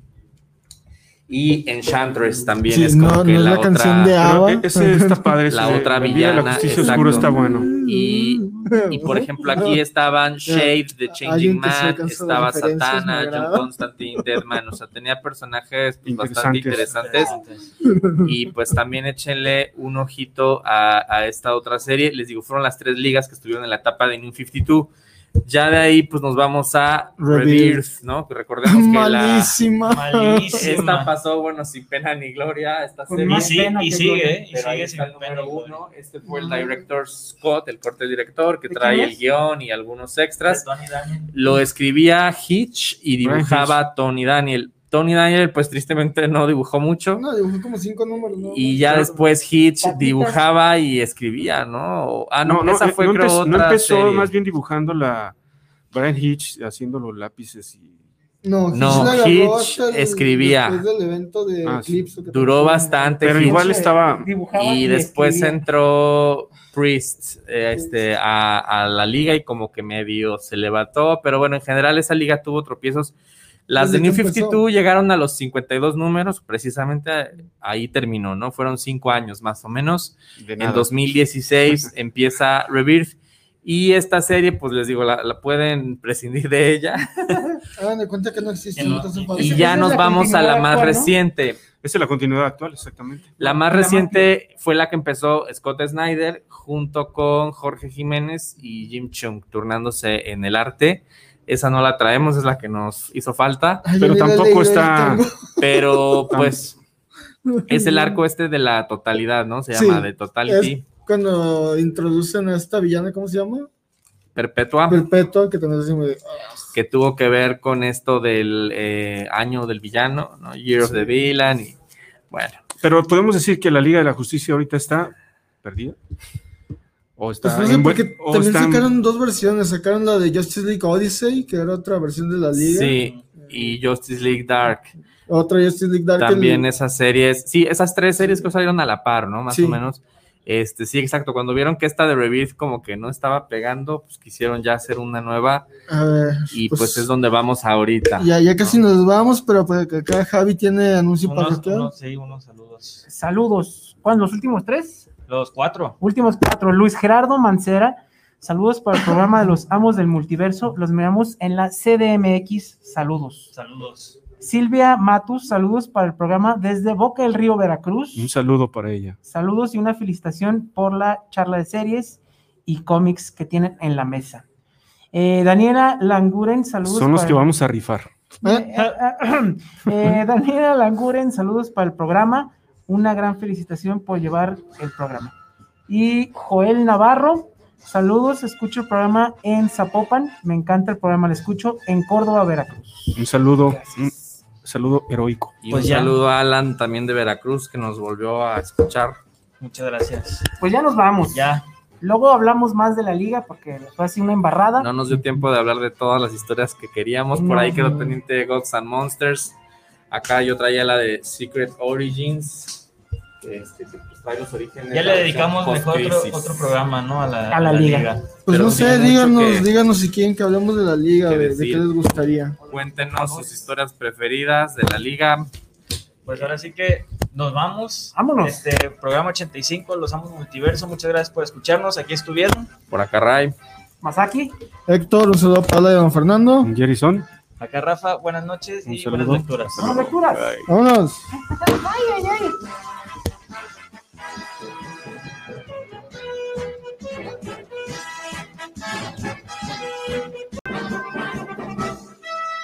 Y Enchantress también Sí, es como no, que no es la, la canción otra- de Ava. ese está padre. La ese otra de la villana, Justicia exacto. Oscura está bueno. Y, y por ejemplo, aquí estaban Shade de Changing Man, estaba Satana, John. Constantine, Deadman, o sea, tenía personajes pues, bastante Interesantes. interesantes. Y pues también échenle un ojito a, a esta otra serie. Les digo, fueron las tres ligas que estuvieron en la etapa de New 52. Ya de ahí, pues nos vamos a Rebirth. ¿no? Que recordemos que la. Malísima. Esta pasó, bueno, sin pena ni gloria, esta serie. más Y, sí- pena y que sigue, gloria. ¿eh? Y sigue sin el número uno. Este fue el director Scott, el corte director, que ¿De trae el guion y algunos extras. De Tony Daniel. Lo escribía Hitch y dibujaba Tony Daniel. Tony Daniel, pues tristemente no dibujó mucho. No, dibujó como cinco números, ¿no? Y ya Claro. después Hitch Patitas. dibujaba y escribía, ¿no? Ah, no, esa eh, fue no creo empezó, no otra empezó serie. más bien dibujando la Brian Hitch haciendo los lápices y No, No, Hitch el- escribía. Después del evento de Ah. Eclipse, Duró bastante. pero Hitch. igual estaba Dibujaba y después escribía. entró Priest eh, este, a, a la liga y como que medio se levantó, pero bueno, en general esa liga tuvo tropiezos. Las de New que empezó. 52 llegaron a los 52 números, precisamente ahí terminó, ¿no? Fueron cinco años más o menos. En nada. 2016 empieza Rebirth y esta serie, pues les digo, la, la pueden prescindir de ella Hagan de cuenta que no existe. No- entonces, y ya nos vamos a la más actual, ¿no? reciente. Esa es la continuidad actual, exactamente. La más La reciente fue la que empezó Scott Snyder junto con Jorge Jiménez y Jim Chung, turnándose en el arte. Esa no la traemos, es la que nos hizo falta, Ay, Pero tampoco está- pero pues es el arco este de la totalidad, ¿no? Se Sí, llama de Totality Es cuando introducen a esta villana, ¿cómo se llama? Perpetua, Perpetua, que también es así de, ah, que tuvo que ver con esto del eh, año del villano, ¿no? Year of the Villain y bueno. Pero podemos decir que la Liga de la Justicia ahorita está perdida. O está Pues no sé, en buen- porque o también está sacaron dos versiones. Sacaron la de Justice League Odyssey, que era otra versión de la liga. Sí, y Justice League Dark. Otra Justice League Dark. También el- esas series, sí, esas tres series que salieron a la par, ¿no? Más Sí. o menos. Este, sí, exacto. Cuando vieron que esta de Rebirth como que no estaba pegando, pues quisieron ya hacer una nueva A ver, y pues, es donde vamos ahorita. Ya, ya casi nos vamos, pero pues que acá Javi tiene anuncio Unos, parroquial. unos- sí, unos saludos. Saludos. ¿Cuándo? ¿Los últimos tres? Los cuatro. Últimos cuatro. Luis Gerardo Mancera. Saludos para el programa de los Amos del Multiverso. Los miramos en la CDMX. Saludos. Saludos. Silvia Matus, saludos para el programa desde Boca del Río, Veracruz. Un saludo para ella. Saludos y una felicitación por la charla de series y cómics que tienen en la mesa. Eh, Daniela Languren, saludos. Son los para- que vamos a rifar. ¿Eh? Eh, Daniela Languren, saludos para el programa. Una gran felicitación por llevar el programa. Y Joel Navarro, saludos. Escucho el programa en Zapopan. Me encanta el programa, lo escucho en Córdoba, Veracruz. Un saludo, Gracias. saludo heroico. Y Pues un ya. saludo a Alan también de Veracruz que nos volvió a escuchar. Muchas gracias. Pues ya nos vamos. Ya. Luego hablamos más de la liga porque fue así una embarrada. No nos dio tiempo de hablar de todas las historias que queríamos. Por ahí quedó no. pendiente Gods and Monsters. Acá yo traía la de Secret Origins. que, este, pues, trae los orígenes Ya le dedicamos mejor otro, programa, ¿no? A la, A la liga. Pues Pero no sé, díganos, que- díganos si quieren que hablemos de la liga, que de, qué les gustaría. Cuéntenos sus historias preferidas de la liga. Pues ahora sí que nos vamos. Vámonos. Este programa 85, Los Amos Multiverso. Muchas gracias por escucharnos. Aquí estuvieron. Por acá, Ray. Masaki. Héctor, un saludo a Paula y a don Fernando. Jerison. Acá Rafa, buenas noches y buenas lecturas. Buenas lecturas. Vámonos. Ay, ay, ay.